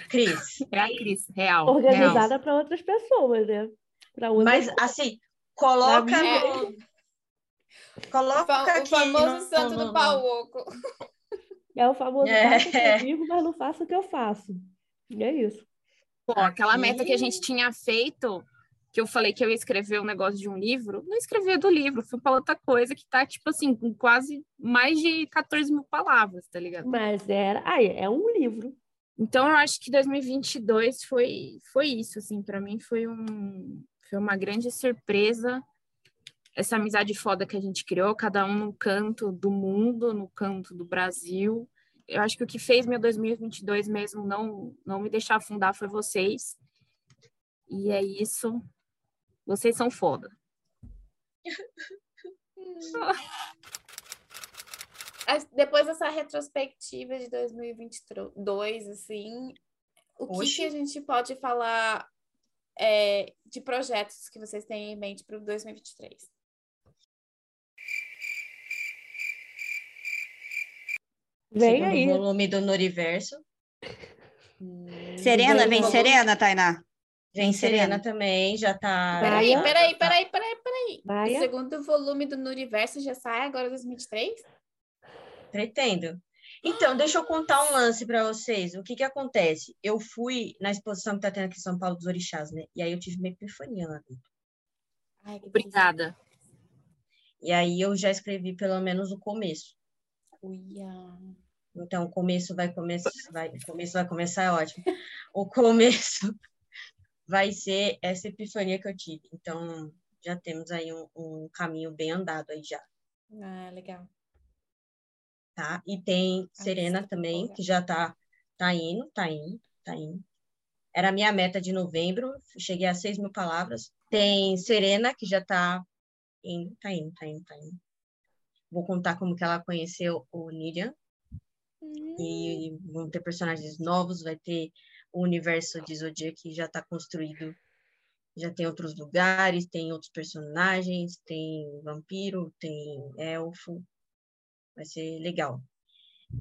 Cris. é a Cris, real. Organizada para outras pessoas, né? Para outras Mas, assim, coloca mim, no... O, Coloca fa- o famoso no- santo no- do pau oco. É o famoso É. que eu digo, mas não faço o que eu faço. E é isso. Pô, aquela meta que a gente tinha feito, que eu falei que eu ia escrever um negócio de um livro, não escrevi do livro, fui para outra coisa que tá, tipo assim, com quase mais de 14 mil palavras, tá ligado? Mas era. Ah, é um livro. Então, eu acho que 2022 foi, foi isso, assim, para mim foi, um, foi uma grande surpresa essa amizade foda que a gente criou, cada um no canto do mundo, no canto do Brasil. Eu acho que o que fez meu 2022 mesmo não, não me deixar afundar foi vocês. E é isso. Vocês são foda. Depois dessa retrospectiva de 2022, assim, o que, a gente pode falar é, de projetos que vocês têm em mente para o 2023? Vem Segundo aí. volume do Noriverso. Serena, Vem vem. Serena, Tainá. Vem Serena Serena. também, já tá. Peraí, peraí, peraí, peraí, peraí. O segundo volume do Universo já sai agora em 2023? Pretendo. Então, deixa eu contar um lance para vocês. O que que acontece? Eu fui na exposição que tá tendo aqui em São Paulo dos Orixás, né? E aí eu tive uma epifania lá dentro. Ai, que Obrigada. E aí eu já escrevi pelo menos o começo. Uia. Então, o começo vai começar, vai, o começo vai começar, é ótimo. O começo vai ser essa epifania que eu tive. Então, já temos aí um, um caminho bem andado aí já, Ah, legal. tá? E tem Ah, Serena também, legal. que já tá, tá indo, tá indo, tá indo. Era a minha meta de novembro, cheguei a 6 mil palavras. Tem Serena, que já tá indo, tá indo, tá indo, tá indo. Vou contar como que ela conheceu o Nirian. E vão ter personagens novos, vai ter o universo de Zodiac que já está construído Já tem outros lugares, tem outros personagens, tem vampiro, tem elfo. Vai ser legal.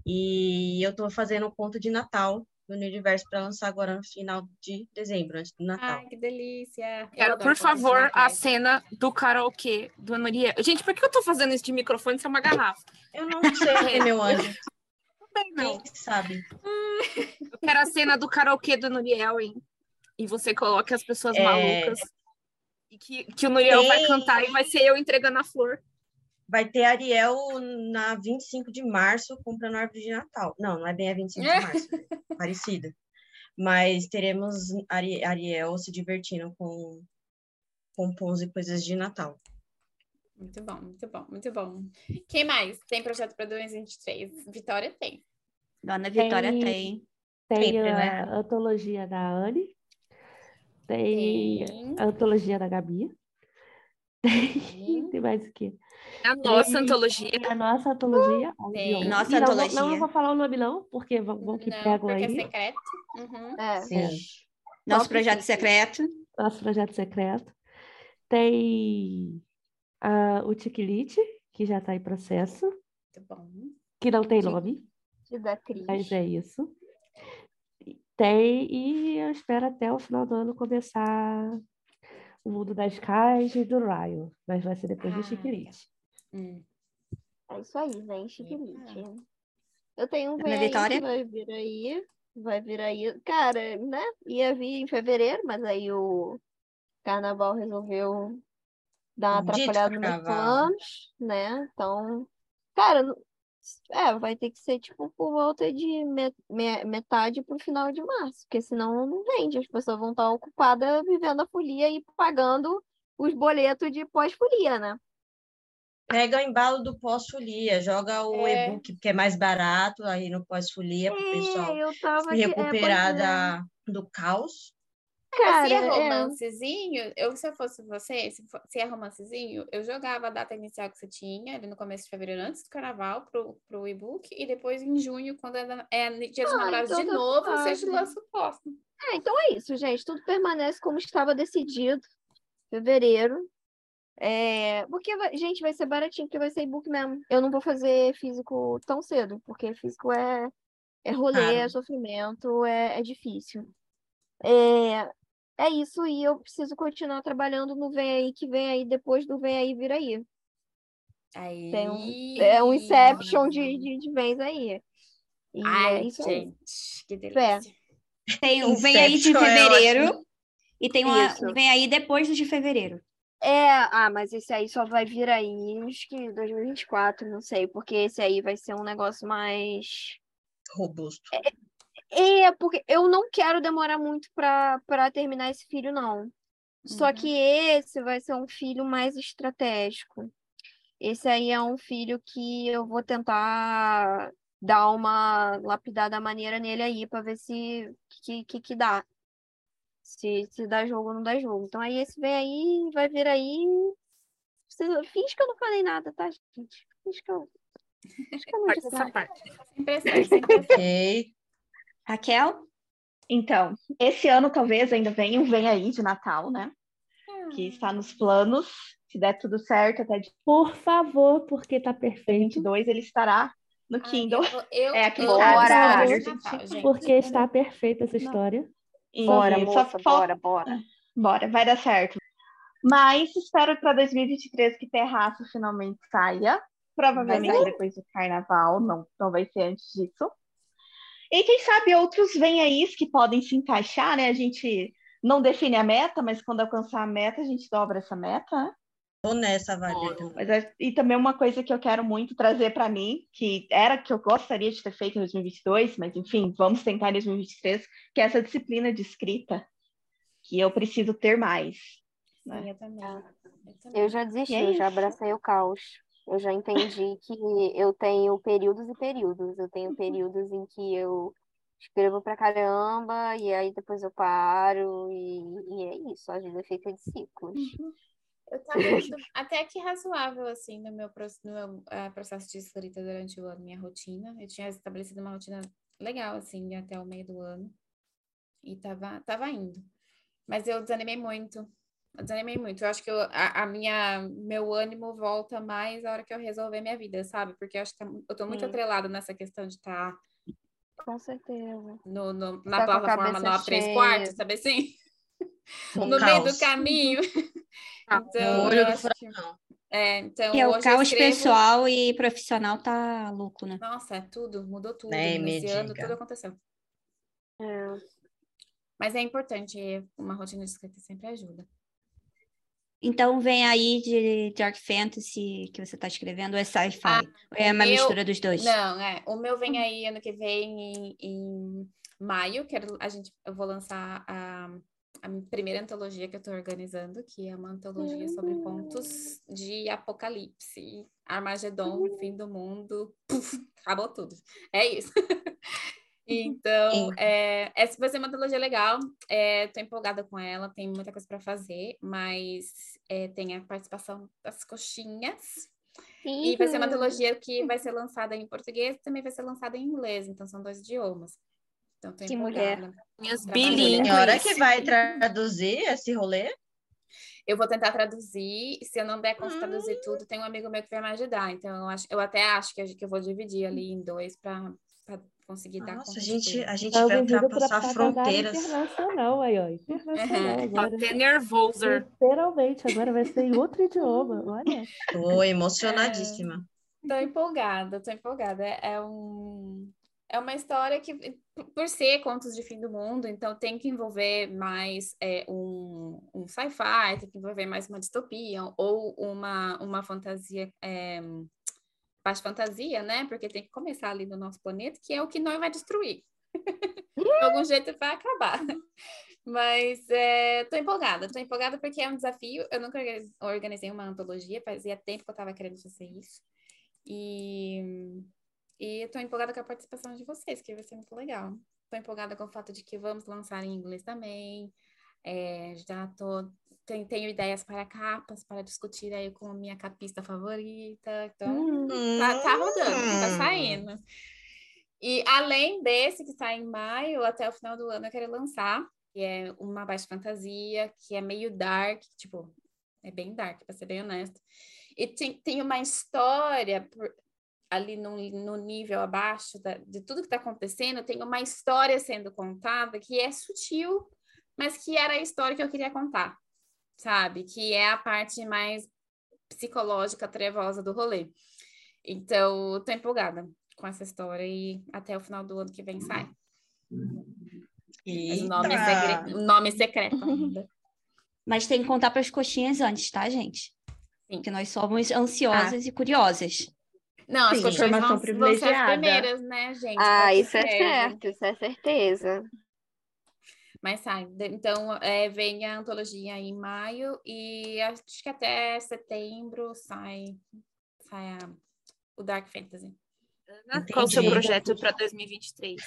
E eu tô fazendo o conto de Natal do Universo para lançar agora no final de dezembro, antes do Natal. Ai, que delícia. Quero, por favor, a cena do karaokê do Noriel. Gente, por que eu tô fazendo isso de microfone se é uma garrafa? Eu não sei, meu anjo. Quem sabe? Eu quero a cena do karaokê do Noriel, hein? E você coloca as pessoas É. malucas. E que, que o Noriel vai Tem. cantar e vai ser eu entregando a flor. Vai ter Ariel na 25 de março comprando árvore de Natal. Não, não é bem a 25 de março, é parecida. Mas teremos Ari- Ariel se divertindo com pompons e coisas de Natal. Muito bom, muito bom, muito bom. Quem mais tem projeto para 2023? Vitória tem. Dona Vitória Tem- tem. Tem Sempre, a né? antologia da Anne, tem Tem. a antologia da Gabi, Tem. tem mais o quê? É a nossa E- antologia. A nossa antologia. Tem. Nossa não, não- antologia. Não, vou falar o nome não, porque vão, vão que Não, pegam porque é aí. secreto. Uhum. É. Sim. Nosso Top projeto cinco. secreto. Nosso projeto secreto. Tem a, o Tiquilite, que já está em processo, Muito bom. que não tem nome, mas é isso. Tem, e eu espero até o final do ano começar o mundo das Kais e do Ryan, mas vai ser depois Ah, do Chiquilite. Hum. É isso aí, gente. Chiquilite. Eu tenho um Ana vem aí Vitória? que vai vir aí. Vai vir aí. Cara, né? Ia vir em fevereiro, mas aí o carnaval resolveu dar uma atrapalhada nos planos, né? Então, cara, é, vai ter que ser tipo por volta de me- me- metade pro final de março, porque senão não vende. As pessoas vão estar ocupadas vivendo a folia e pagando os boletos de pós-folia, né? Pega o embalo do pós-folia, joga o É. e-book, que é mais barato, aí no pós-folia, para o pessoal se é, recuperar é. da, do caos. Cara, se é é. romancezinho, eu, se eu fosse você, se, for- se é romancezinho, eu jogava a data inicial que você tinha, ali no começo de fevereiro, antes do carnaval, pro, pro e-book, e depois em junho, quando é, é dia dos Ah, namorados então de tá novo, você suave. lança o próximo. É, então é isso, gente. Tudo permanece como estava decidido. Fevereiro. É, porque, gente, vai ser baratinho, porque vai ser e-book mesmo. Eu não vou fazer físico tão cedo, porque físico é, é rolê, é Caro. sofrimento, é, é difícil. É, é isso, e eu preciso continuar trabalhando no Vem Aí, que vem aí depois do Vem Aí, Vira Aí. Aí... Tem um- É um Inception de, de, de vez aí. E é Ai, isso aí. gente, que delícia. Tem o Vem Aí de é fevereiro. E tem uma, Isso. o Vem Aí depois do de fevereiro. É, ah, mas esse aí só vai vir aí, acho que 2024, não sei, porque esse aí vai ser um negócio mais. Robusto. É, porque eu não quero demorar muito pra para terminar esse filho, não. Só Uhum. que esse vai ser um filho mais estratégico. Esse aí é um filho que eu vou tentar dar uma lapidada maneira nele aí pra ver se que, que, que dá. Se, se dá jogo ou não dá jogo. Então aí esse vem aí, vai vir aí. Finge que eu não falei nada, tá, gente? Finge que eu. Finge que eu não disse essa nada. parte. Sem pressão, sem pressão. Ok. Raquel? Então, esse ano talvez ainda venha um Vem Aí de Natal, né? Que está nos planos. Se der tudo certo, até dia Por favor, porque tá perfeito. 22 ele estará no Ai, Kindle. eu- eu- É aqui eu esse gente. Porque está perfeita essa história. Bora, só moça, falta- bora, bora. Bora, vai dar certo. Mas espero para 2023 que Terraço finalmente saia. Provavelmente depois do carnaval, não, não vai ser antes disso. E quem sabe outros vêm aí que podem se encaixar, né? A gente não define a meta, mas quando alcançar a meta, a gente dobra essa meta, né? Tô nessa, também. Mas é- e também uma coisa que eu quero muito trazer para mim, que era que eu gostaria de ter feito em 2022, mas enfim, vamos tentar em 2023, que é essa disciplina de escrita, que eu preciso ter mais. né? Sim, eu também. Eu também. Eu já desisti, é já abracei o caos. Eu já entendi que eu tenho períodos e períodos. Eu tenho períodos em que eu escrevo pra caramba, e aí depois eu paro, e, e é isso. A vida é feita de ciclos. Eu tava indo até que razoável, assim, no meu, no meu eh, processo de escrita durante o ano, minha rotina. Eu tinha estabelecido uma rotina legal, assim, até o meio do ano. E tava, tava indo. Mas eu desanimei muito. Eu desanimei muito. Eu acho que eu, a, a minha, meu ânimo volta mais a hora que eu resolver minha vida, sabe? Porque eu acho que tá- eu tô muito Sim. atrelada nessa questão de estar Com certeza. no, no- Tá na a plataforma cabeça 9 3 cheia. quartos, sabe assim? Um no meio caos. do caminho. Ah, Então, olho do que- é, então é o hoje eu caos escrevo- pessoal e profissional tá louco, né? Nossa, é tudo, mudou tudo. Nesse ano diga. tudo aconteceu. É. Mas é importante, uma rotina de escrita sempre ajuda. Então vem aí de Dark Fantasy que você tá escrevendo, ou é sci-fi? Ah, é uma meu- mistura dos dois? Não, é. O meu vem aí ano que vem em, em maio. Quero, a gente, eu vou lançar a, a primeira antologia que eu estou organizando, que é uma antologia sobre contos de apocalipse, Armagedon, fim do mundo, puf, acabou tudo. É isso. Então, é, essa vai ser uma antologia legal. É, tô empolgada com ela, tem muita coisa para fazer, mas é, tem a participação das coxinhas. E vai ser uma Uhum. antologia que vai ser lançada em português e também vai ser lançada em inglês, então são dois idiomas. Então, tô Que mulher. empolgada. Minhas bilíngues. Senhora que vai traduzir esse rolê? Eu vou tentar traduzir, se eu não der conta de traduzir tudo, tem um amigo meu que vai me ajudar. Então, eu, acho, eu até acho que eu vou dividir ali em dois para conseguir dar Nossa, conta a gente, a gente Tá vai para ultrapassar fronteiras. internacional aí, ó. Internacional agora. Até nervoser. Literalmente, agora vai ser em outro idioma. Olha. Tô emocionadíssima. Tô empolgada, tô empolgada. É, é um, é uma história que, por ser contos de fim do mundo, então tem que envolver mais é, um, um sci-fi, tem que envolver mais uma distopia ou uma, uma fantasia, é, baixo fantasia, né? Porque tem que começar ali no nosso planeta, que é o que nós vai destruir. De algum jeito vai acabar. Mas é, tô empolgada, tô empolgada porque é um desafio. Eu nunca organiz- organizei uma antologia, fazia tempo que eu tava querendo fazer isso. E, e tô empolgada com a participação de vocês, que vai ser muito legal. Tô empolgada com o fato de que vamos lançar em inglês também. É, já tô, tenho, ideias para capas, para discutir aí com a minha capista favorita. Então, Tá, tá rodando, tá Hum. saindo. E além desse que sai em maio, até o final do ano eu quero lançar, que é uma baixa fantasia, que é meio dark, tipo, é bem dark, pra ser bem honesta. E tem, tem uma história por- ali no, no nível abaixo da- de tudo que tá acontecendo, tem uma história sendo contada que é sutil, mas que era a história que eu queria contar, sabe? Que é a parte mais psicológica, trevosa do rolê. Então, tô empolgada com essa história e até o final do ano que vem sai. Mas o nome, é o nome é secreto ainda. Mas tem que contar para as coxinhas antes, tá, gente? Sim. Porque nós somos ansiosas e curiosas. Não, as Sim. coxinhas vão, vão ser as privilegiada. primeiras, né, gente? Ah, isso é certo, isso é certeza. Mas sai. De- Então, é, vem a antologia em maio e acho que até setembro sai, sai a- o Dark Fantasy. Qual o seu projeto para 2023?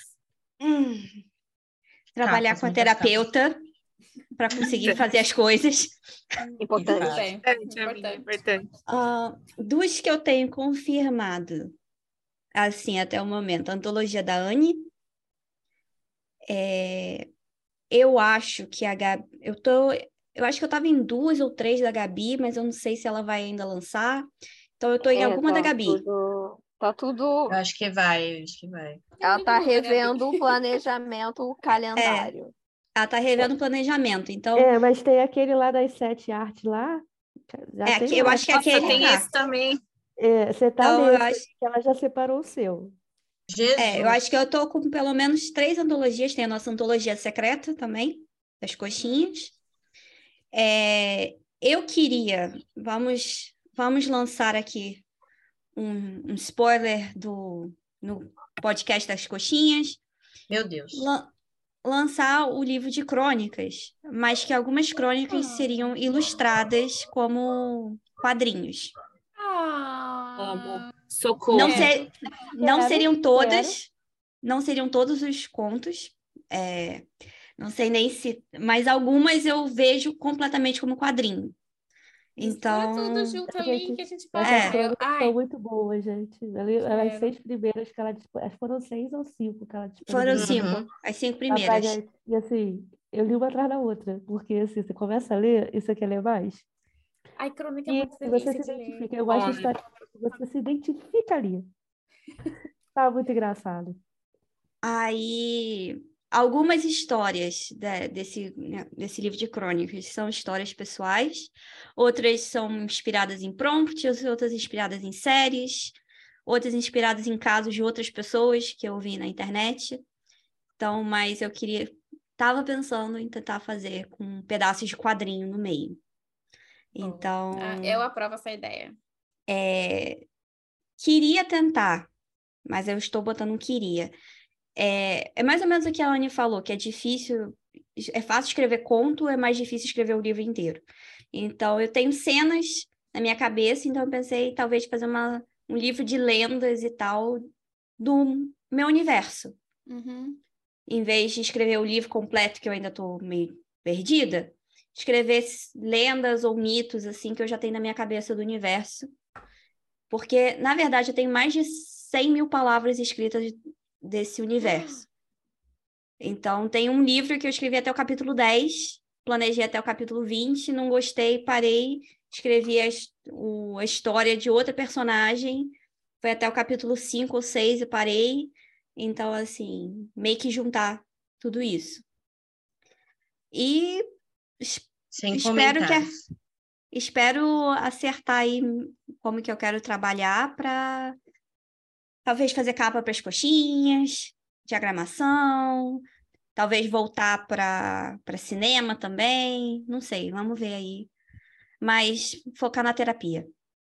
Hum. Trabalhar com a terapeuta para conseguir fazer as coisas. Importante. Bem. Importante, Importante. Ah, duas que eu tenho confirmado, assim, até o momento. A antologia da Anne. É, eu acho que a Gabi... Eu tô... Eu acho que eu tava em duas ou três da Gabi, mas eu não sei se ela vai ainda lançar. Então eu tô em É, alguma da tá Gabi. Tudo, tá tudo. Eu acho que vai, acho que vai. Ela tá Gabi. revendo o planejamento, o calendário. Ela tá revendo o planejamento, então É, mas tem aquele lá das sete artes lá. Já É, tem aqui- eu acho que Nossa, aquele tem esse também. É, você tá Então, nesse, acho- que ela já separou o seu. Jesus. É, eu acho que eu tô com pelo menos três antologias. Tem a nossa antologia secreta também, das coxinhas. É, eu queria, vamos, vamos lançar aqui um, um spoiler do no podcast das coxinhas, Meu Deus. lan- lançar o livro de crônicas, mas que algumas crônicas seriam ilustradas como quadrinhos. Ah, Socorro. Não, É. ser- não Quero, seriam todas, não seriam todos os contos. é, não sei nem se, mas algumas eu vejo completamente como quadrinho. Então, tudo junto a ali gente- que a gente pode. É. são muito boas, gente. Ali, As seis primeiras que ela acho foram seis ou cinco que ela foram disponibilizou. cinco, as cinco primeiras. é- E assim, eu li uma atrás da outra, porque assim, você começa a ler e você quer ler mais. Ai, crônica é E muito você delícia se identifica, eu gosto de história você se identifica ali. Tá muito engraçado. Aí, algumas histórias de- desse, né, desse livro de crônicas são histórias pessoais, outras são inspiradas em prompts, outras inspiradas em séries, outras inspiradas em casos de outras pessoas que eu vi na internet. Então, mas eu queria, estava pensando em tentar fazer com pedaços de quadrinho no meio. Então, Ah, eu aprovo essa ideia. É, queria tentar, mas eu estou botando um queria. É, é mais ou menos o que a Anne falou, que é difícil, é fácil escrever conto, é mais difícil escrever o livro inteiro. Então, eu tenho cenas na minha cabeça, então eu pensei talvez fazer uma, um livro de lendas e tal do meu universo. Uhum. Em vez de escrever o livro completo, que eu ainda estou meio perdida, escrever lendas ou mitos, assim, que eu já tenho na minha cabeça do universo. Porque, na verdade, eu tenho mais de 100 mil palavras escritas desse universo. Então, tem um livro que eu escrevi até o capítulo 10, planejei até o capítulo 20, não gostei, parei, escrevi a, o- a história de outra personagem, foi até o capítulo 5 ou 6 e parei. Então, assim, meio que juntar tudo isso. E Sem Espero que comentários. Espero acertar aí como que eu quero trabalhar para talvez fazer capa para as coxinhas, diagramação, talvez voltar para para cinema também, não sei, vamos ver aí. Mas focar na terapia.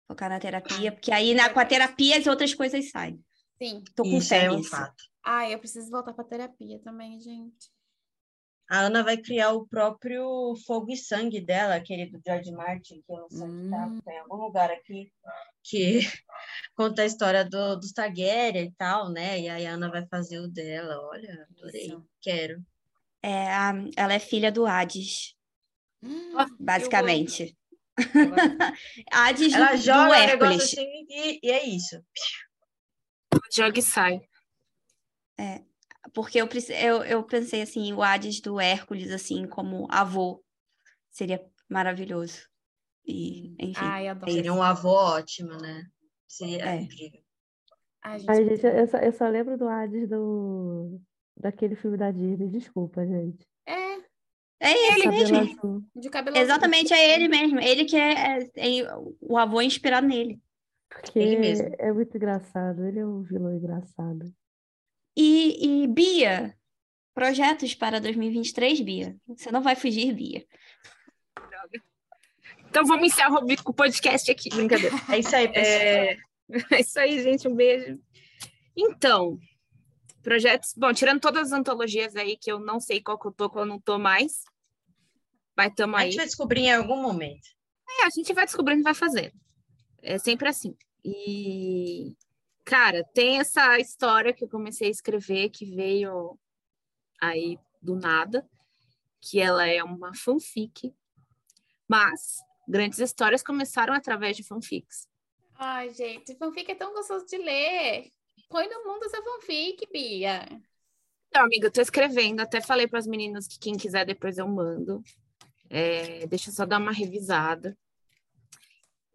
Focar na terapia, porque aí na, com a terapia as outras coisas saem. Sim. Tô com Isso fé é um nisso. fato. Ai, eu preciso voltar pra terapia também, gente. A Ana vai criar o próprio Fogo e Sangue dela, aquele do George Martin, que eu não sei que tá, tá em algum lugar aqui, que conta a história do, dos Targaryen e tal, né? E aí a Ana vai fazer o dela. Olha, adorei. Isso. Quero. É, ela é filha do Hades, Eu basicamente. Hades Ela do, joga o negócio Hércules. assim e, e é isso. Joga e sai. Porque eu, eu, eu pensei assim, o Hades do Hércules, assim, como avô, seria maravilhoso. E, enfim. Ai, adoro. Seria um avô ótimo, né? Seria É. incrível. Ai, gente, Ai, gente, eu só, eu só lembro do Hades do... daquele filme da Disney. Desculpa, gente. É, É ele Cabelo mesmo. azul. de cabelo azul. Exatamente, é ele mesmo. Ele que é, é- é o avô inspirado nele. Porque Ele mesmo. é muito engraçado. Ele é um vilão engraçado. E, e Bia, projetos para 2023, Bia. Você não vai fugir, Bia. Então vamos encerrar o o podcast aqui. Brincadeira. É isso aí, pessoal. É... é isso aí, gente. Um beijo. Então, projetos. Bom, tirando todas as antologias aí, que eu não sei qual que eu tô, qual eu não tô mais. Vai, tamo A aí. gente vai descobrir em algum momento. É, a gente vai descobrindo e vai fazendo. É sempre assim. E, cara, tem essa história que eu comecei a escrever que veio aí do nada, que ela é uma fanfic, mas grandes histórias começaram através de fanfics. Ai, gente, fanfic é tão gostoso de ler. Põe no mundo essa fanfic, Bia. Então, amiga, eu tô escrevendo, até falei para as meninas que quem quiser depois eu mando. É, deixa eu só dar uma revisada.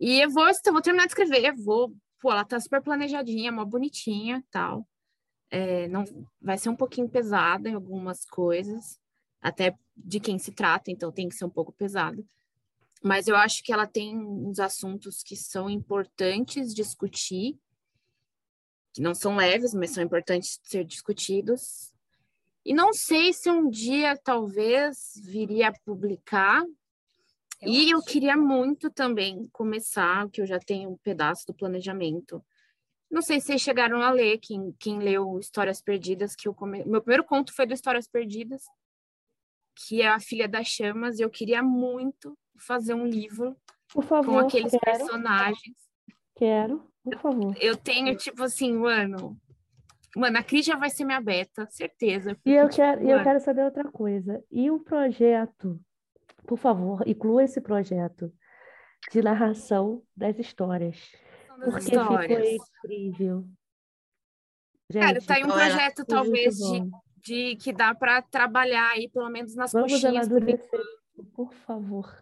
E eu vou, eu vou terminar de escrever, vou, pô, ela tá super planejadinha, mó bonitinha, tal. É, não vai ser um pouquinho pesada em algumas coisas, até de quem se trata, então tem que ser um pouco pesada. Mas eu acho que ela tem uns assuntos que são importantes discutir, que não são leves, mas são importantes ser discutidos. E não sei se um dia talvez viria a publicar. Eu e eu queria muito também começar, que eu já tenho um pedaço do planejamento. Não sei se vocês chegaram a ler, quem, quem leu Histórias Perdidas, que eu come... meu primeiro conto foi do Histórias Perdidas, que é a Filha das Chamas, e eu queria muito fazer um livro Por com favor, aqueles quero, personagens. quero, por favor. Eu tenho, tipo assim, mano. Mano, a Cris já vai ser minha beta, certeza. E eu tipo, quero, eu quero saber outra coisa. E o projeto, por favor, inclua esse projeto de narração das histórias. das Porque ficou histórias. incrível. Cara, Gente, tá aí um projeto, talvez, de, de que dá para trabalhar aí, pelo menos nas Vamos coxinhas. por favor.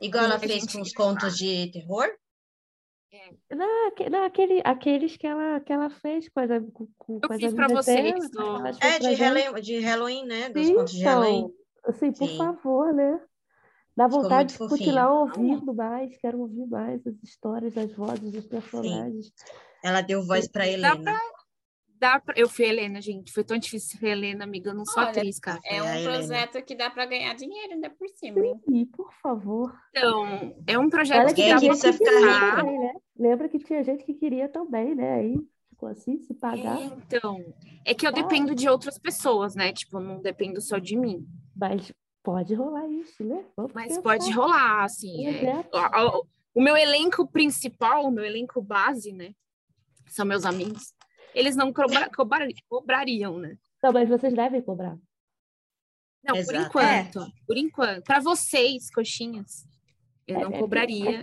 Igual ela fez com os contos de terror? Não, aquele, aqueles que ela, que ela fez com as, com, com Eu fiz pra amigas vocês, dela, É, de. Halloween, de Halloween, né? Dos Sim, contos de Halloween. então, assim, por Sim. favor, né? Dá vontade de continuar ouvindo mais, quero ouvir mais as histórias, as vozes dos personagens. Ela deu voz para Dá Helena. pra, dá pra... Eu fui a Helena, gente. Foi tão difícil ser Helena, amiga. Eu não sou Olha, atriz, cara. É um projeto que dá para ganhar dinheiro ainda por cima, hein? Sim, por favor. Então, é um projeto Olha que que dá gente precisa que ficar rico. também, né? Lembra que tinha gente que queria também, né? Aí ficou assim, se pagar. Então, é que eu Tá. dependo de outras pessoas, né? Tipo, não dependo só de mim. Mas pode rolar isso, né? Vamos Mas pensar. pode rolar, assim. é. O meu elenco principal, o meu elenco base, né? São meus amigos. Eles não cobra- cobra- cobrariam, né? Não, mas vocês devem cobrar. Não, por Exato. enquanto. Por enquanto. Para vocês, coxinhas, eu É, não é, cobraria.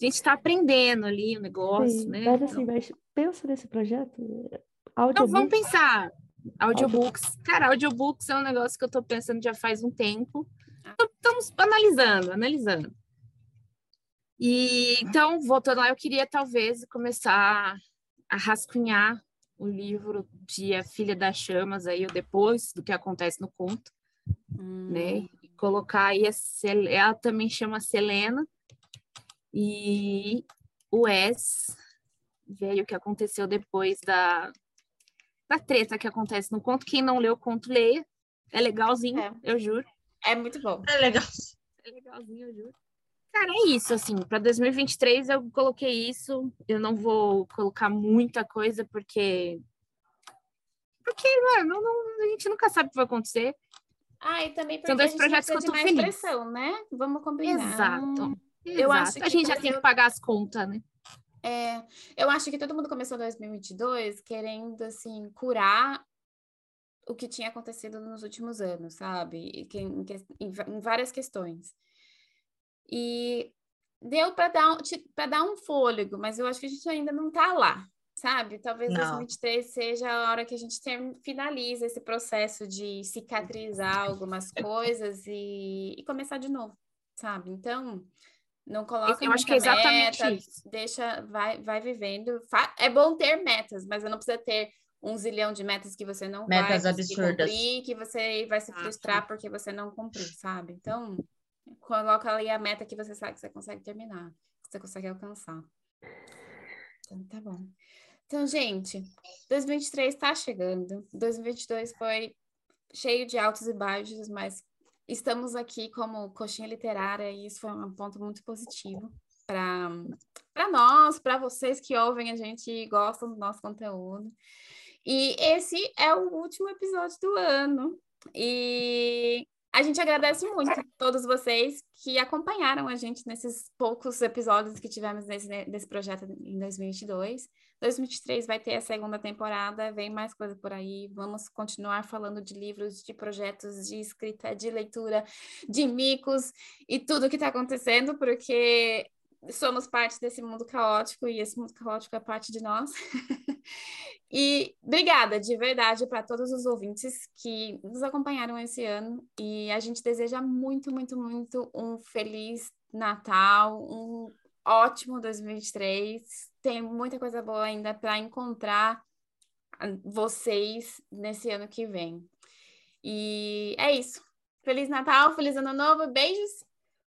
A gente está aprendendo ali o negócio, Sim, né? mas assim, Então- mas pensa nesse projeto. Então, Audiobook, vamos pensar. Audiobooks. Cara, audiobooks é um negócio que eu tô pensando já faz um tempo. Então, Estamos analisando, analisando. E então, voltando lá, eu queria talvez começar a rascunhar o livro de A Filha das Chamas aí, depois do que acontece no conto, Hum. né? E colocar aí a Sel- ela também chama Selena e o Wes veio o que aconteceu depois da da treta que acontece no conto. Quem não leu o conto, leia. É legalzinho, É. eu juro. É muito bom. É legal. É legalzinho, eu juro. Cara, é isso, assim, para 2023 eu coloquei isso. Eu não vou colocar muita coisa, porque. Porque, mano, não- a gente nunca sabe o que vai acontecer. Ah, e também porque São dois a gente projetos que eu tô feliz. pressão, né? Vamos combinar. Exato. Eu acho Exato. a que gente já tem que pagar as contas, né? É, eu acho que todo mundo começou 2022 querendo, assim, curar o que tinha acontecido nos últimos anos, sabe? Em, em em várias questões. E deu para dar, um- pra dar um fôlego, mas eu acho que a gente ainda não tá lá, sabe? Talvez Não. 2023 seja a hora que a gente finaliza esse processo de cicatrizar algumas coisas e, e começar de novo, sabe? Então, não coloca Eu acho que é exatamente meta, isso. deixa, vai, vai vivendo. É bom ter metas, mas não precisa ter um zilhão de metas que você não Metas vai absurdas. cumprir, que você vai se Exato. frustrar porque você não cumpriu, sabe? Então, coloca ali a meta que você sabe que você consegue terminar, que você consegue alcançar. Então, tá bom. Então, gente, 2023 está chegando. 2022 foi cheio de altos e baixos, mas estamos aqui como coxinha literária e isso foi um ponto muito positivo para nós, para vocês que ouvem a gente e gostam do nosso conteúdo. E esse é o último episódio do ano. E a gente agradece muito a todos vocês que acompanharam a gente nesses poucos episódios que tivemos nesse, nesse projeto em 2022. 2023 vai ter a segunda temporada, vem mais coisa por aí. Vamos continuar falando de livros, de projetos, de escrita, de leitura, de micos e tudo que está acontecendo, porque somos parte desse mundo caótico e esse mundo caótico é parte de nós. e obrigada de verdade para todos os ouvintes que nos acompanharam esse ano e a gente deseja muito, muito, muito um feliz Natal, um ótimo 2023. Tem muita coisa boa ainda para encontrar vocês nesse ano que vem. E é isso. Feliz Natal, feliz ano novo, beijos.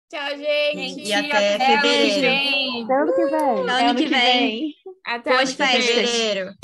Tchau, gente. E até fevereiro. Ano que vem. Ano que vem. Até Boas festas. Fevereiro.